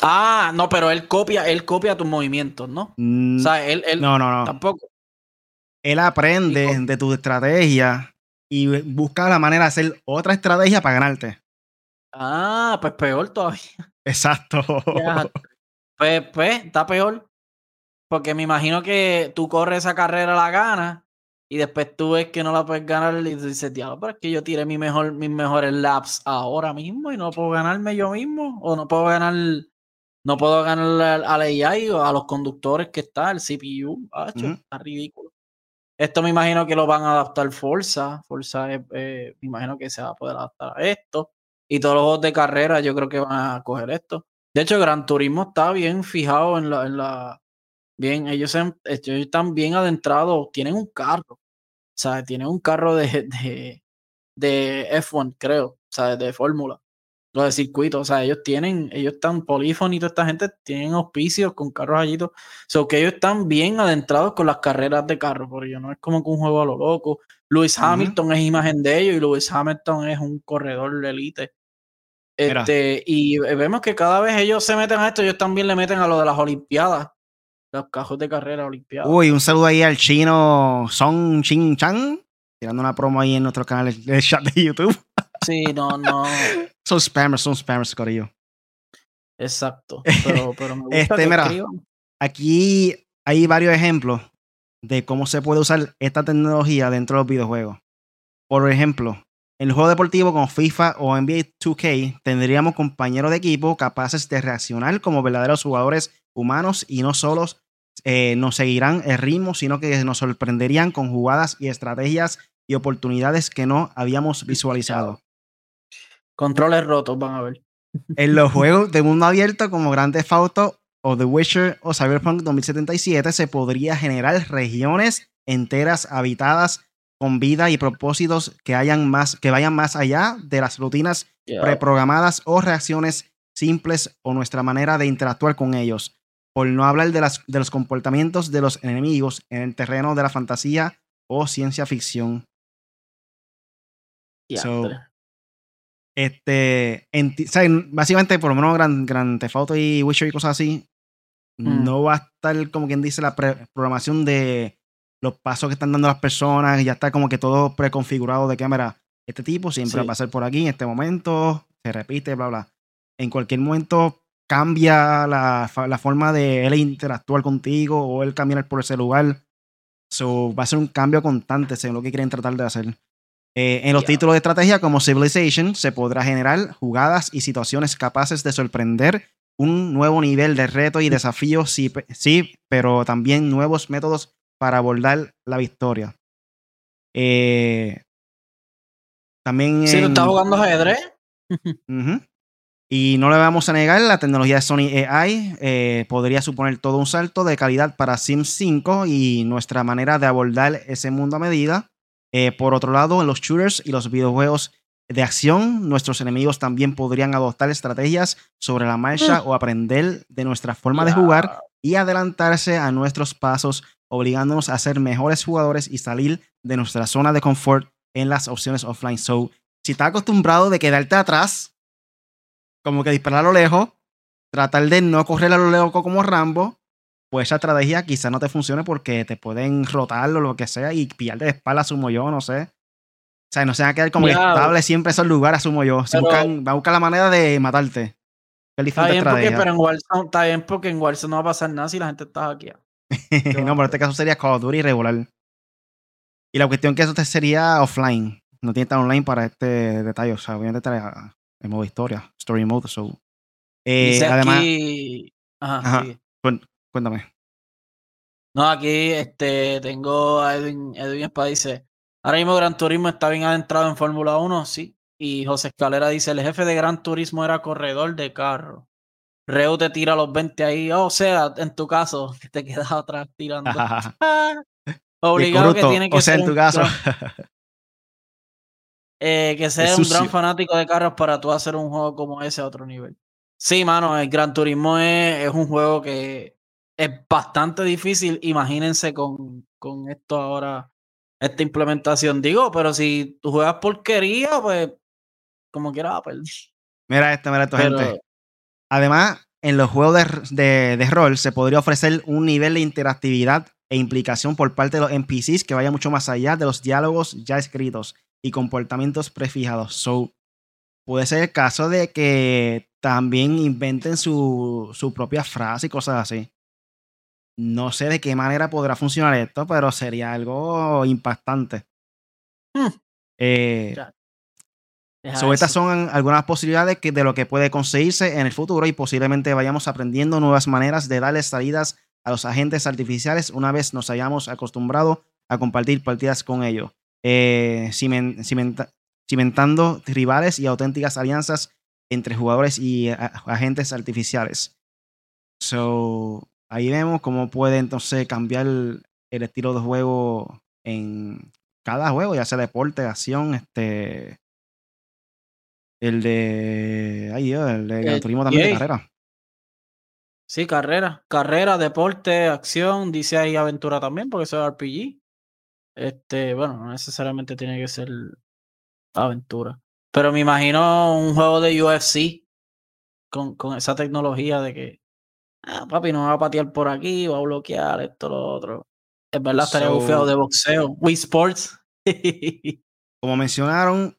Ah, no, pero él copia, él copia tus movimientos, ¿no? o sea, él, él no, no, no. Tampoco. Él aprende de tu estrategia y busca la manera de hacer otra estrategia para ganarte. Ah, pues peor todavía. Exacto. Pues, pues, está peor. Porque me imagino que tú corres esa carrera, la ganas, y después tú ves que no la puedes ganar y dices, diablo, pero es que yo tiré mi mejor, mis mejores laps ahora mismo y no puedo ganarme yo mismo, o no puedo ganar no puedo ganar a la AI o a los conductores que está, el CPU. Está ridículo. Esto me imagino que lo van a adaptar Forza. Forza, eh, me imagino que se va a poder adaptar a esto. Y todos los juegos de carrera yo creo que van a coger esto. De hecho, Gran Turismo está bien fijado en la... En la bien, ellos, están bien adentrados. Tienen un carro. O sea, tienen un carro de, de, de F1, creo. O sea, de fórmula los de circuito. O sea, ellos tienen, ellos están, Polyphony y toda esta gente tienen auspicios con carros allí. O sea, que ellos están bien adentrados con las carreras de carro, por ello no es como que un juego a lo loco. Lewis Hamilton es imagen de ellos y Lewis Hamilton es un corredor de élite. Este, y vemos que cada vez ellos se meten a esto, ellos también le meten a lo de las Olimpiadas. Los cajos de carrera Olimpiadas. Uy, un saludo ahí al chino Song Ching Chang, tirando una promo ahí en nuestro canal de chat de YouTube. Sí, no, no. son spammers, son spammers, Corillo. Exacto. Pero, pero me gusta este, mira, aquí hay varios ejemplos de cómo se puede usar esta tecnología dentro de los videojuegos. Por ejemplo, en el juego deportivo como FIFA o NBA 2K tendríamos compañeros de equipo capaces de reaccionar como verdaderos jugadores humanos y no solos eh, nos seguirán el ritmo, sino que nos sorprenderían con jugadas y estrategias y oportunidades que no habíamos visualizado. Controles rotos, van a ver. En los juegos de mundo abierto como Grand Theft Auto o The Witcher o Cyberpunk 2077 se podría generar regiones enteras habitadas con vida y propósitos que, hayan más, que vayan más allá de las rutinas preprogramadas o reacciones simples o nuestra manera de interactuar con ellos. Por no hablar de, las, de los comportamientos de los enemigos en el terreno de la fantasía o ciencia ficción. Este, básicamente, por lo menos Gran, Gran Theft y Witcher y cosas así, mm. no va a estar como quien dice la programación de los pasos que están dando las personas, ya está como que todo preconfigurado de cámara. Este tipo siempre va a pasar por aquí en este momento, se repite, bla, bla. En cualquier momento cambia la, la forma de él interactuar contigo o él caminar por ese lugar. So, va a ser un cambio constante según lo que quieren tratar de hacer. Eh, en los títulos de estrategia como Civilization se podrá generar jugadas y situaciones capaces de sorprender un nuevo nivel de reto y desafío, sí, sí pero también nuevos métodos para abordar la victoria. Eh, también. Si está jugando ajedrez. Y no le vamos a negar, la tecnología de Sony AI eh, podría suponer todo un salto de calidad para Sims 5 y nuestra manera de abordar ese mundo a medida. Eh, por otro lado, en los shooters y los videojuegos de acción, nuestros enemigos también podrían adoptar estrategias sobre la marcha Mm. o aprender de nuestra forma de jugar y adelantarse a nuestros pasos, obligándonos a ser mejores jugadores y salir de nuestra zona de confort en las opciones offline. So, si estás acostumbrado de quedarte atrás, como que disparar a lo lejos, tratar de no correr a lo lejos como Rambo, pues esa estrategia quizás no te funcione porque te pueden rotar o lo que sea y pillarte de espalda, asumo yo, no sé. O sea, no se van a quedar como Ya. estables siempre esos lugares, asumo yo. Si Pero- buscan, va a buscar la manera de matarte. Está bien, porque, pero en Warzone, está bien porque en Warzone no va a pasar nada si la gente está aquí. no, pero en este caso sería Call of Duty regular. Y la cuestión que eso te sería offline. No tiene estar online para este detalle. O sea, obviamente estaría en modo historia, story mode. So. Eh, además, aquí. Ajá, Ajá. sigue. Cuéntame. No, aquí este, tengo a Edwin, Edwin Espada dice, ahora mismo Gran Turismo está bien adentrado en Fórmula 1, sí. Y José Escalera dice, el jefe de Gran Turismo era corredor de carro. Reu te tira los 20 ahí, oh, o sea, en tu caso, que te quedas atrás tirando. Obligado que tiene que o sea, ser en tu caso. gran- eh, que sea Es un gran fanático de carros para tú hacer un juego como ese a otro nivel. Sí, mano, el Gran Turismo es, es un juego que es bastante difícil. Imagínense con, con esto ahora, esta implementación. Digo, pero si tú juegas porquería, pues como quieras, va a perder. mira esto, mira esto, Pero- gente. Además, en los juegos de, de- de rol se podría ofrecer un nivel de interactividad e implicación por parte de los NPCs que vaya mucho más allá de los diálogos ya escritos y comportamientos prefijados. So, puede ser el caso de que también inventen su, su propia frase y cosas así. No sé de qué manera podrá funcionar esto, pero sería algo impactante. Hmm. Eh, So, estas son algunas posibilidades que- de lo que puede conseguirse en el futuro y posiblemente vayamos aprendiendo nuevas maneras de darle salidas a los agentes artificiales una vez nos hayamos acostumbrado a compartir partidas con ellos, eh, cimen- cimenta- cimentando rivales y auténticas alianzas entre jugadores y agentes artificiales. So, ahí vemos cómo puede entonces cambiar el, el estilo de juego en cada juego, ya sea deporte, acción, este el de. Ay, Dios, el de El Turismo también de carrera. Sí, carrera. Carrera, deporte, acción, dice ahí aventura también, porque eso es RPG. Este, bueno, no necesariamente tiene que ser aventura. Pero me imagino un juego de UFC con, con esa tecnología de que, ah, papi, no va a patear por aquí, va a bloquear esto, lo otro. Es verdad, estaría So- bufeado de boxeo. Wii Sports. Como mencionaron,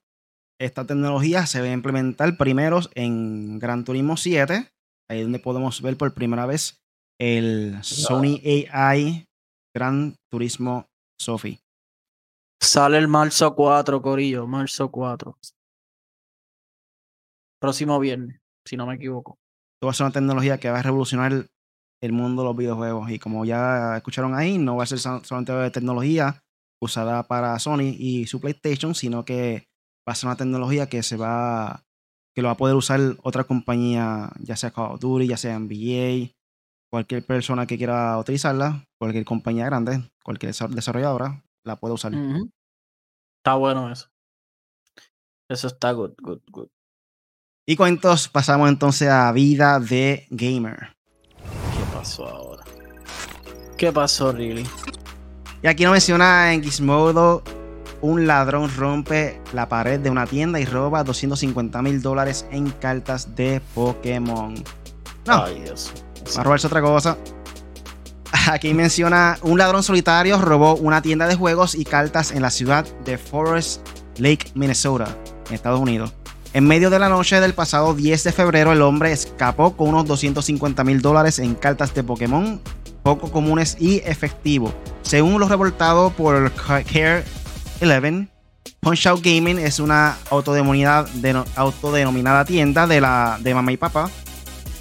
esta tecnología se va a implementar primero en Gran Turismo 7. Ahí es donde podemos ver por primera vez el Sony AI Gran Turismo Sophie. Sale el marzo 4, Corillo, marzo 4. Próximo viernes, si no me equivoco. Esto va a ser una tecnología que va a revolucionar el mundo de los videojuegos. Y como ya escucharon ahí, no va a ser sol- solamente de tecnología usada para Sony y su PlayStation, sino que va a ser una tecnología que se va que lo va a poder usar otra compañía, ya sea Call of Duty, ya sea NBA, cualquier persona que quiera utilizarla, cualquier compañía grande, cualquier desa- desarrolladora, la puede usar. Está bueno eso. Eso está good, good, good. Y con estos pasamos entonces a vida de gamer. ¿Qué pasó ahora? ¿Qué pasó, really? Y aquí nos menciona en Gizmodo, un ladrón rompe la pared de una tienda y roba 250 mil dólares en cartas de Pokémon. No, Ay, Dios. va a robarse otra cosa. Aquí menciona, un ladrón solitario robó una tienda de juegos y cartas en la ciudad de Forest Lake, Minnesota, en Estados Unidos. En medio de la noche del pasado 10 de febrero, el hombre escapó con unos 250 mil dólares en cartas de Pokémon poco comunes y efectivo. Según lo reportado por Care 11, Punch Out Gaming es una autodenominada, deno- autodenominada tienda de, la, de mamá y papá.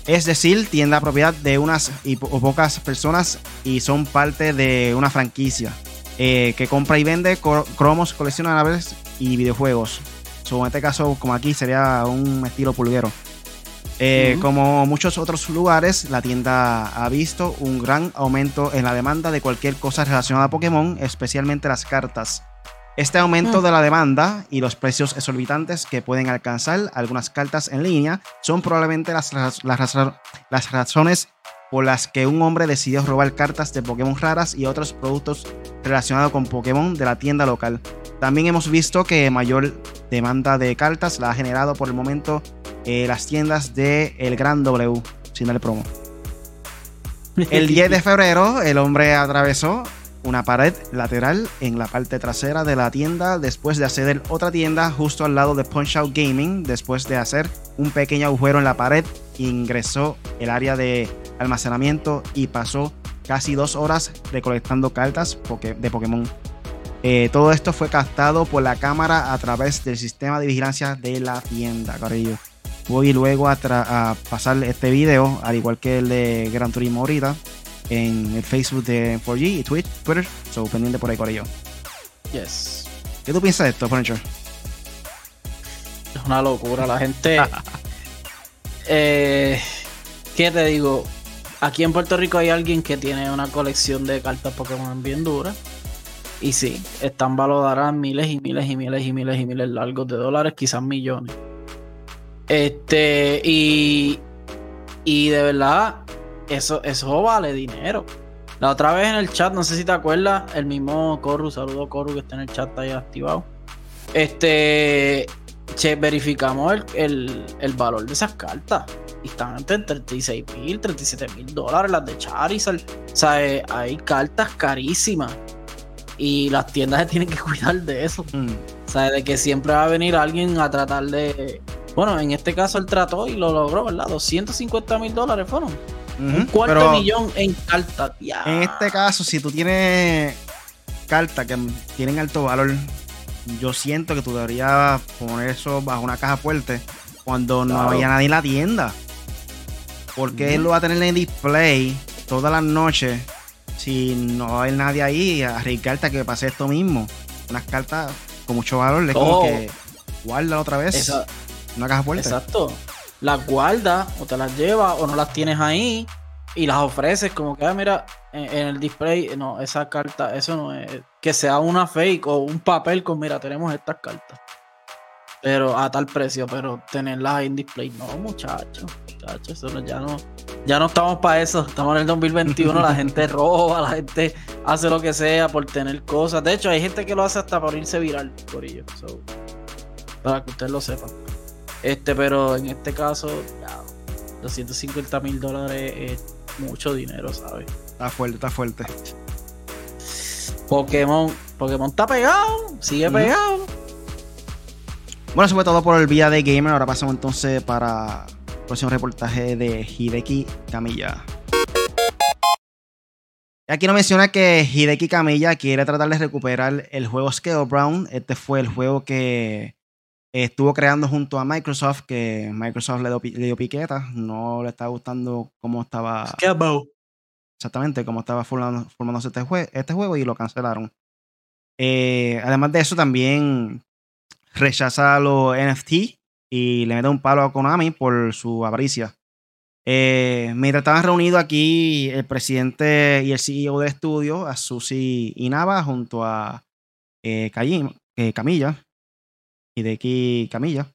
Es decir, tienda propiedad de unas pocas personas y son parte de una franquicia eh, que compra y vende cro- cromos coleccionables y videojuegos. So, en este caso, como aquí, sería un estilo pulguero. Eh. Como muchos otros lugares, la tienda ha visto un gran aumento en la demanda de cualquier cosa relacionada a Pokémon, especialmente las cartas. Este aumento de la demanda y los precios exorbitantes que pueden alcanzar algunas cartas en línea son probablemente las, las, las razones por las que un hombre decidió robar cartas de Pokémon raras y otros productos relacionados con Pokémon de la tienda local. También hemos visto que mayor demanda de cartas la ha generado por el momento eh, las tiendas de El Gran W, sin darle promo. El 10 de febrero, el hombre atravesó una pared lateral en la parte trasera de la tienda después de acceder otra tienda justo al lado de Punch Out Gaming después de hacer un pequeño agujero en la pared ingresó el área de almacenamiento y pasó casi dos horas recolectando cartas de Pokémon. Eh, todo esto fue captado por la cámara a través del sistema de vigilancia de la tienda, Carillo. Voy luego a, a pasar este video, al igual que el de Gran Turismo ahorita, en el Facebook de 4G y Twitter. So, pendiente por ahí, Corillo. Yes. ¿Qué tú piensas de esto, Furniture? Es una locura. La gente. eh, ¿Qué te digo? Aquí en Puerto Rico hay alguien que tiene una colección de cartas Pokémon bien dura. Y sí, están valoradas miles y miles y miles y miles y miles largos de dólares, quizás millones. Este, y, y de verdad, eso, eso vale dinero. La otra vez en el chat, no sé si te acuerdas, el mismo Coru, saludo Coru que está en el chat ahí activado. Este, che, verificamos el, valor de esas cartas. Y están entre 36 mil, 37 mil dólares las de Charizard. O sea, eh, hay cartas carísimas. Y las tiendas se tienen que cuidar de eso. Mm. O sea, de que siempre va a venir alguien a tratar de. Bueno, en este caso él trató y lo logró, ¿verdad? 250 mil dólares fueron. Un cuarto millón en cartas. En este caso, si tú tienes cartas que tienen alto valor, yo siento que tú deberías poner eso bajo una caja fuerte cuando no había nadie en la tienda. Porque él lo va a tener en display todas las noches si no hay nadie ahí a arriesgarte que pase esto mismo. Unas cartas con mucho valor, es como que guarda otra vez. Una caja fuerte. Exacto las guardas o te las llevas o no las tienes ahí y las ofreces como que, ah, mira, en, el display, no, esa carta, eso no es, que sea una fake o un papel con, mira, tenemos estas cartas. Pero a tal precio, pero tenerlas ahí en display, no, muchachos, muchachos, eso no, ya no, ya no estamos para eso, estamos en el 2021, la gente roba, la gente hace lo que sea por tener cosas. De hecho, hay gente que lo hace hasta por irse viral por ello. para que ustedes lo sepan. Este, pero en este caso, ya, 250 mil dólares es mucho dinero, ¿sabes? Está fuerte, está fuerte. Pokémon, Pokémon está pegado, sigue pegado. Bueno, eso fue todo por el Vía de Gamer. Ahora pasamos entonces para el próximo reportaje de Hideki Camilla. Aquí nos menciona que Hideki Camilla quiere tratar de recuperar el juego Scale Brown. Este fue el juego que estuvo creando junto a Microsoft, que Microsoft le dio, piqueta, no le estaba gustando cómo estaba. Exactamente, cómo estaba formándose este, este, juego y lo cancelaron. Eh, además de eso, también rechaza los NFT y le mete un palo a Konami por su avaricia. Eh, mientras estaban reunidos aquí el presidente y el CEO de estudio, Azusi Inaba, junto a eh, Camilla, de aquí Camilla.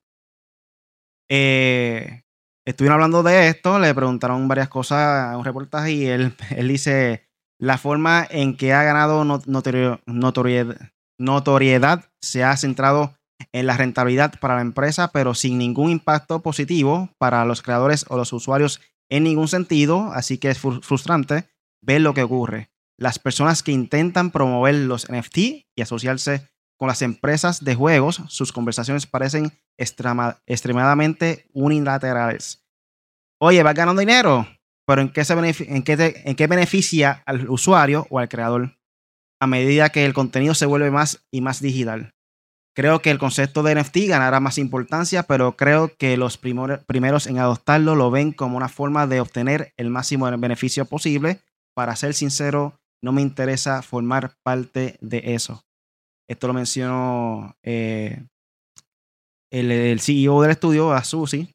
Eh, estuvieron hablando de esto, le preguntaron varias cosas a un reportaje y él, él dice, la forma en que ha ganado notoriedad, notoriedad se ha centrado en la rentabilidad para la empresa, pero sin ningún impacto positivo para los creadores o los usuarios en ningún sentido, así que es frustrante ver lo que ocurre. Las personas que intentan promover los NFT y asociarse con las empresas de juegos, sus conversaciones parecen extremadamente unilaterales. Oye, vas ganando dinero, pero ¿en qué, se en, qué ¿en qué beneficia al usuario o al creador a medida que el contenido se vuelve más y más digital? Creo que el concepto de NFT ganará más importancia, pero creo que los primeros en adoptarlo lo ven como una forma de obtener el máximo beneficio posible. Para ser sincero, no me interesa formar parte de eso. Esto lo mencionó eh, el, CEO del estudio, a Susi.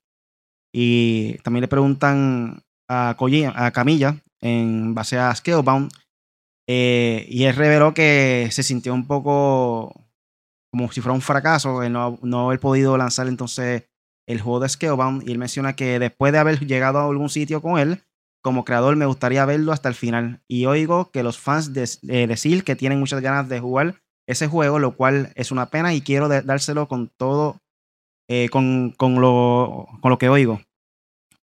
Y también le preguntan a, a Camilla en base a Scalebound. Eh, y él reveló que se sintió un poco como si fuera un fracaso no, no haber podido lanzar entonces el juego de Scalebound. Y él menciona que después de haber llegado a algún sitio con él, como creador me gustaría verlo hasta el final. Y oigo que los fans de, eh, decir que tienen muchas ganas de jugar ese juego, lo cual es una pena y quiero dárselo con todo, eh, con, con, lo, con lo que oigo.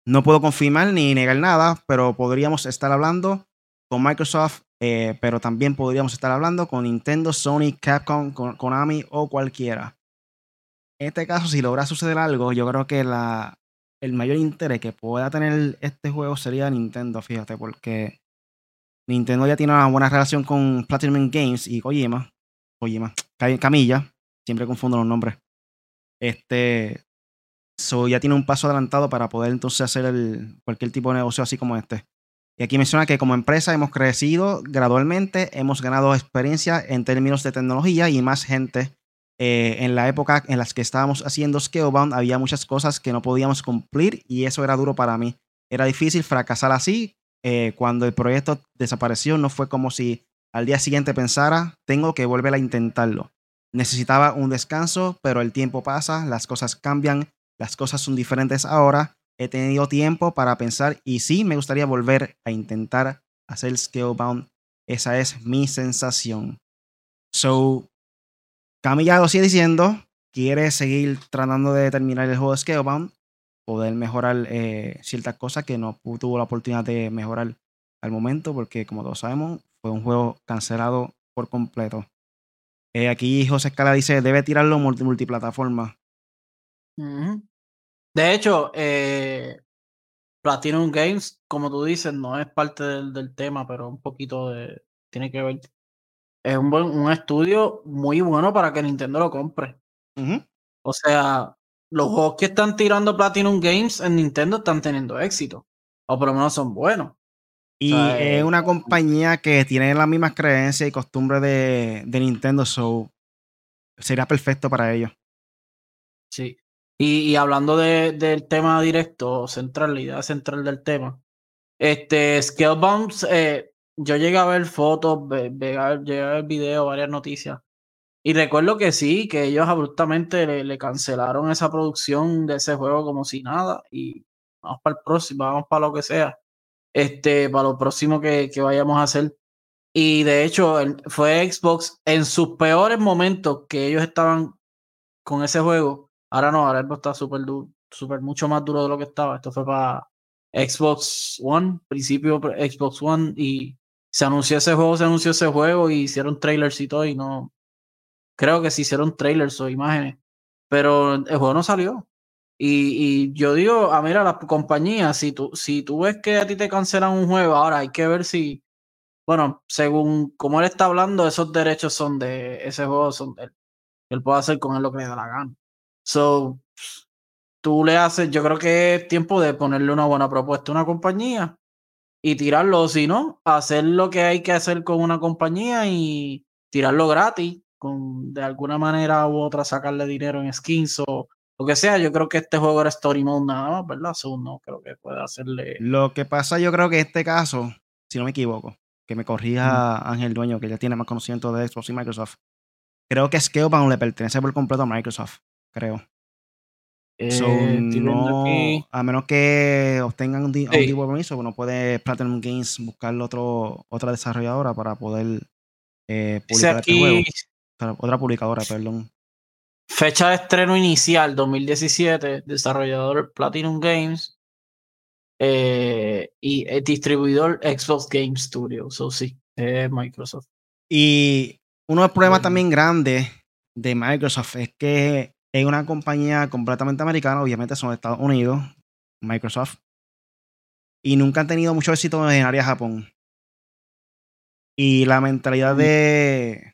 No puedo confirmar ni negar nada, pero podríamos estar hablando con Microsoft, eh, pero también podríamos estar hablando con Nintendo, Sony, Capcom, Konami o cualquiera. En este caso, si logra suceder algo, yo creo que el mayor interés que pueda tener este juego sería Nintendo, fíjate, porque Nintendo ya tiene una buena relación con Platinum Games y Kojima. Kojima, Camilla, siempre confundo los nombres. Este, ya tiene un paso adelantado para poder entonces hacer cualquier tipo de negocio así como este. Y aquí menciona que como empresa hemos crecido gradualmente, hemos ganado experiencia en términos de tecnología y más gente. Eh, en la época en las que estábamos haciendo Scalebound había muchas cosas que no podíamos cumplir y eso era duro para mí. Era difícil fracasar así. Eh, cuando el proyecto desapareció no fue como si al día siguiente pensara, tengo que volver a intentarlo. Necesitaba un descanso, pero el tiempo pasa, las cosas cambian, las cosas son diferentes ahora he tenido tiempo para pensar y sí me gustaría volver a intentar hacer Scalebound. Esa es mi sensación. So, Camilla lo sigue diciendo, quiere seguir tratando de terminar el juego de Scalebound, poder mejorar eh, ciertas cosas que no tuvo la oportunidad de mejorar al momento, porque como todos sabemos, fue un juego cancelado por completo. Eh, aquí José Escala dice, debe tirarlo multi multiplataforma. De hecho, eh, Platinum Games, como tú dices, no es parte del, tema, pero un poquito de, tiene que ver. Es un, buen, un estudio muy bueno para que Nintendo lo compre. O sea, los juegos que están tirando Platinum Games en Nintendo están teniendo éxito. O por lo menos son buenos. Y es eh, una compañía que tiene las mismas creencias y costumbres de, de Nintendo, so sería perfecto para ellos. Sí. Y, hablando del tema directo, central, la idea central del tema, este, Scalebound, eh, yo llegué a ver fotos, llegué a ver video, varias noticias. Y recuerdo que sí, que ellos abruptamente le, cancelaron esa producción de ese juego como si nada. Y vamos para el próximo, vamos para lo que sea. Este, para lo próximo que, que vayamos a hacer. Y de hecho, fue Xbox en sus peores momentos que ellos estaban con ese juego Ahora no, ahora está súper super mucho más duro de lo que estaba. Esto fue para Xbox One, principio Xbox One, y se anunció ese juego, se anunció ese juego, y hicieron trailers y todo, y no. Creo que se hicieron trailers o imágenes, pero el juego no salió. Y, yo digo, a mira, la compañía, si tú, si tú ves que a ti te cancelan un juego, ahora hay que ver si, bueno, según como él está hablando, esos derechos son de ese juego, son de él. Él puede hacer con él lo que le da la gana. So, tú le haces, yo creo que es tiempo de ponerle una buena propuesta a una compañía y tirarlo, si no, hacer lo que hay que hacer con una compañía y tirarlo gratis, con de alguna manera u otra sacarle dinero en skins o lo que sea. Yo creo que este juego era Story Mode nada más, ¿verdad? Según no, creo que puede hacerle. Lo que pasa, yo creo que en este caso, si no me equivoco, que me corrija Ángel Dueño, que ya tiene más conocimiento de Xbox y Microsoft. Creo que Scalebound le pertenece por completo a Microsoft creo. Eh, a menos que obtengan un, tipo de permiso, no puede Platinum Games buscar otro, otra desarrolladora para poder eh, publicar este juego. Otra publicadora, perdón. Fecha de estreno inicial 2017, desarrollador Platinum Games eh, y distribuidor Xbox Game Studios. So sí, Microsoft. Y uno de los problemas también grandes de Microsoft es que es una compañía completamente americana, obviamente son Estados Unidos, Microsoft, y nunca han tenido mucho éxito en el área de Japón. Y la mentalidad de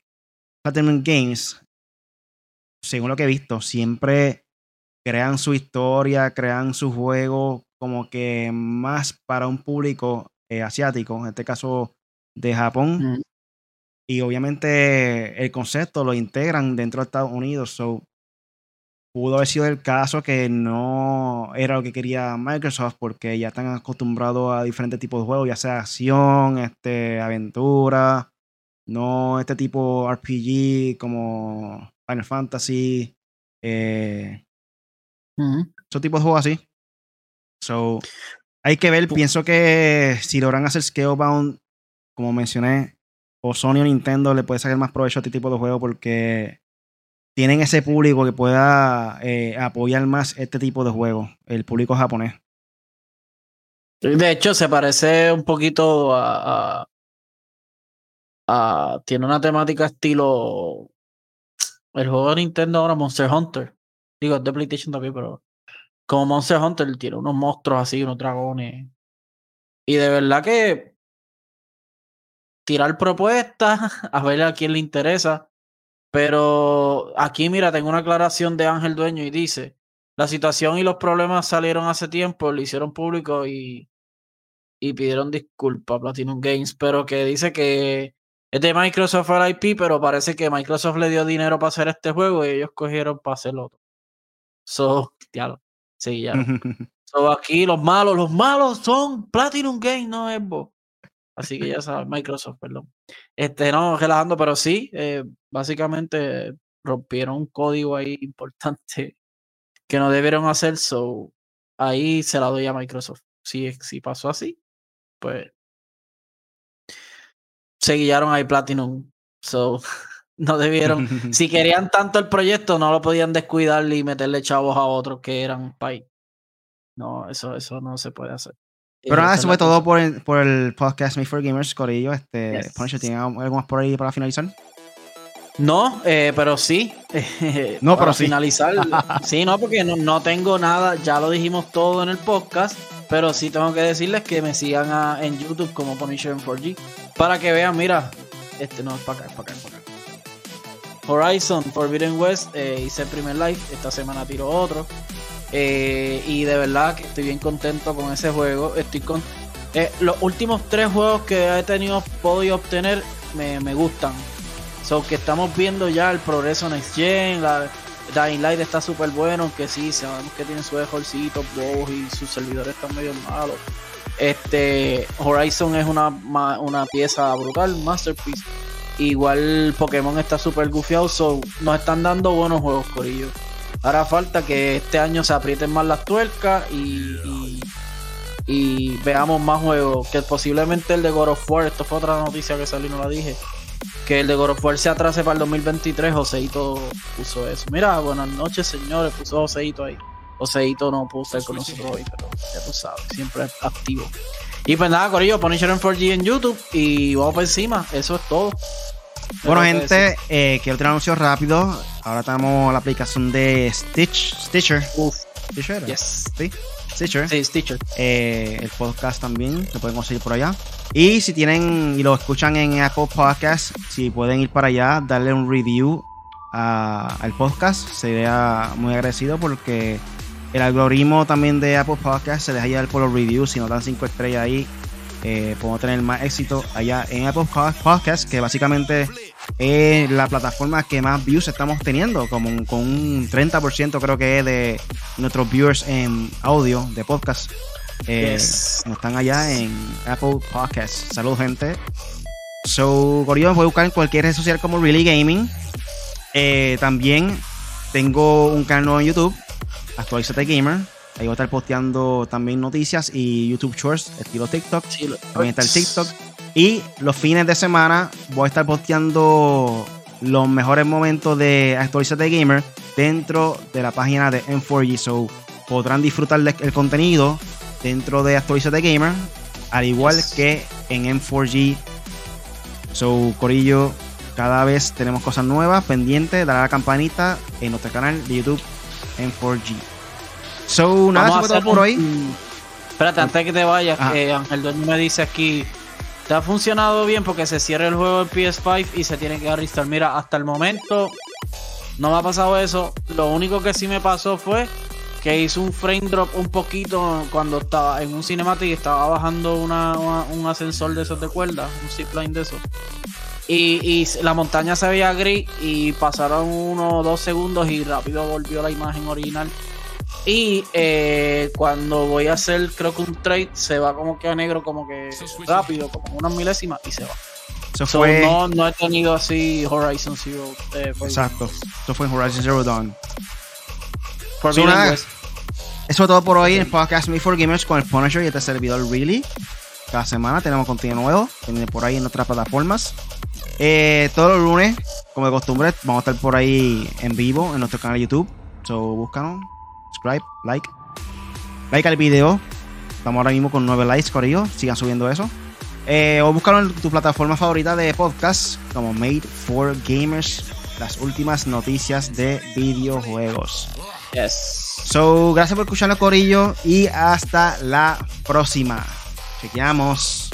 Platinum Games, según lo que he visto, siempre crean su historia, crean su juego como que más para un público eh, asiático, en este caso de Japón. Y obviamente el concepto lo integran dentro de Estados Unidos. So, pudo haber sido el caso que no era lo que quería Microsoft porque ya están acostumbrados a diferentes tipos de juegos, ya sea acción, este, aventura, no este tipo RPG como Final Fantasy, eh, esos tipos de juegos así. So, hay que ver, pienso que si logran hacer Scalebound, como mencioné, o Sony o Nintendo le puede sacar más provecho a este tipo de juegos porque tienen ese público que pueda eh, apoyar más este tipo de juegos, el público japonés. De hecho, se parece un poquito a, a, Tiene una temática estilo. El juego de Nintendo ahora, Monster Hunter. Digo, es de PlayStation también, pero. Como Monster Hunter tiene unos monstruos así, unos dragones. Y de verdad que. Tirar propuestas, a ver a quién le interesa. Pero aquí, mira, tengo una aclaración de Ángel Dueño y dice: La situación y los problemas salieron hace tiempo, lo hicieron público y y pidieron disculpas a Platinum Games, pero que dice que es de Microsoft el IP, pero parece que Microsoft le dio dinero para hacer este juego y ellos cogieron para hacer otro. So, ya lo, sí, ya. so, aquí los malos, los malos son Platinum Games, no Xbox. Así que ya sabes, Microsoft, perdón. Este, no, relajando, pero sí, eh, básicamente rompieron un código ahí importante que no debieron hacer, so ahí se la doy a Microsoft. Si, si pasó así, pues se guiaron ahí Platinum. So, no debieron. si querían tanto el proyecto, no lo podían descuidar y meterle chavos a otros que eran pay. No, eso, eso no se puede hacer. Pero nada, eso fue todo por el, por el podcast Me for Gamers, Corillo. Este, ¿tiene algo más por ahí para finalizar? No, eh, pero sí. no, pero sí. finalizar. sí, no, porque no, no tengo nada. Ya lo dijimos todo en el podcast. Pero sí tengo que decirles que me sigan en YouTube como Punisher en 4G. Para que vean, mira. Este no, es para acá, es para acá, para acá. Horizon Forbidden West eh, hice el primer live. Esta semana tiro otro. Eh, y de verdad que estoy bien contento con ese juego. Estoy con. Eh, los últimos tres juegos que he tenido podido obtener me, me gustan. So que estamos viendo ya el progreso Next Gen, la, Dying Light está súper bueno, que sí, sabemos que tiene sus ejorcitos, bugs y sus servidores están medio malos. Este Horizon es una, una pieza brutal, masterpiece. Igual Pokémon está súper gufiado, so nos están dando buenos juegos, Corillo. Ahora falta que este año se aprieten más las tuercas y, y, veamos más juegos. Que posiblemente el de God of War, esto fue otra noticia que salió no la dije que el de God of War se atrase para el 2023, Joseito puso eso. Mira, buenas noches, señores, puso Joseito ahí. Joseito no pudo estar con nosotros hoy, pero ya tú sabes, siempre activo. Y pues nada, Corillo, Punisher en 4G en YouTube y vamos por encima, eso es todo. Bueno, gente, eh, quiero tener anuncio rápido. Ahora tenemos la aplicación de Stitch, Stitcher. Uf. Stitcher. Yes. Sí. Stitcher. Sí, Stitcher. Eh, el podcast también se pueden conseguir por allá. Y si tienen y lo escuchan en Apple Podcast, si pueden ir para allá, darle un review al podcast, sería muy agradecido porque el algoritmo también de Apple Podcast se deja llevar por los reviews. Si nos dan 5 estrellas ahí, eh, podemos tener más éxito allá en Apple Podcast, que básicamente es la plataforma que más views estamos teniendo, como con un 30% creo que es de nuestros viewers en audio de podcast. Eh, Están allá en Apple Podcasts. Saludos, gente. So, Gorillo, voy a buscar en cualquier red social como Really Gaming. Eh, también tengo un canal en YouTube, Actualizate Gamer Ahí voy a estar posteando también noticias y YouTube Shorts, estilo TikTok. también está el TikTok. Y los fines de semana voy a estar posteando los mejores momentos de Actualizate Gamer dentro de la página de M4G. So podrán disfrutar del contenido dentro de Actualizate Gamer, al igual que en M4G. So, Corillo, cada vez tenemos cosas nuevas pendientes. Dará la campanita en nuestro canal de YouTube M4G. So, nada, todo por hoy. Espérate, antes de que te vayas, eh, Ángel Dueño me dice aquí. Te ha funcionado bien porque se cierra el juego en PS5 y se tiene que dar restart. Mira, hasta el momento no me ha pasado eso. Lo único que sí me pasó fue que hizo un frame drop un poquito cuando estaba en un cinematic y estaba bajando una, un ascensor de esos de cuerda, un zipline de esos. Y, la montaña se veía gris y pasaron unos dos segundos y rápido volvió la imagen original. Y eh, cuando voy a hacer, creo que un trade, se va como que a negro, como que rápido, como unas milésimas y se va. Eso So, fue. no, no he tenido así Horizon Zero. eh, Exacto. Eso fue en Horizon Zero Dawn. So, nada. Eso fue todo por hoy en el podcast Me for Gamers con el Punisher y este servidor Really. Cada semana tenemos contenido nuevo. por ahí en otras plataformas. Eh, todos los lunes, como de costumbre, vamos a estar por ahí en vivo en nuestro canal de YouTube. So, búscanos, subscribe, like. Like al video. Estamos ahora mismo con 9 likes, Corillo. Sigan subiendo eso. Eh, o búscalo en tu plataforma favorita de podcast, como Made for Gamers. Las últimas noticias de videojuegos. Yes. So, gracias por escucharnos, Corillo. Y hasta la próxima. Chequeamos.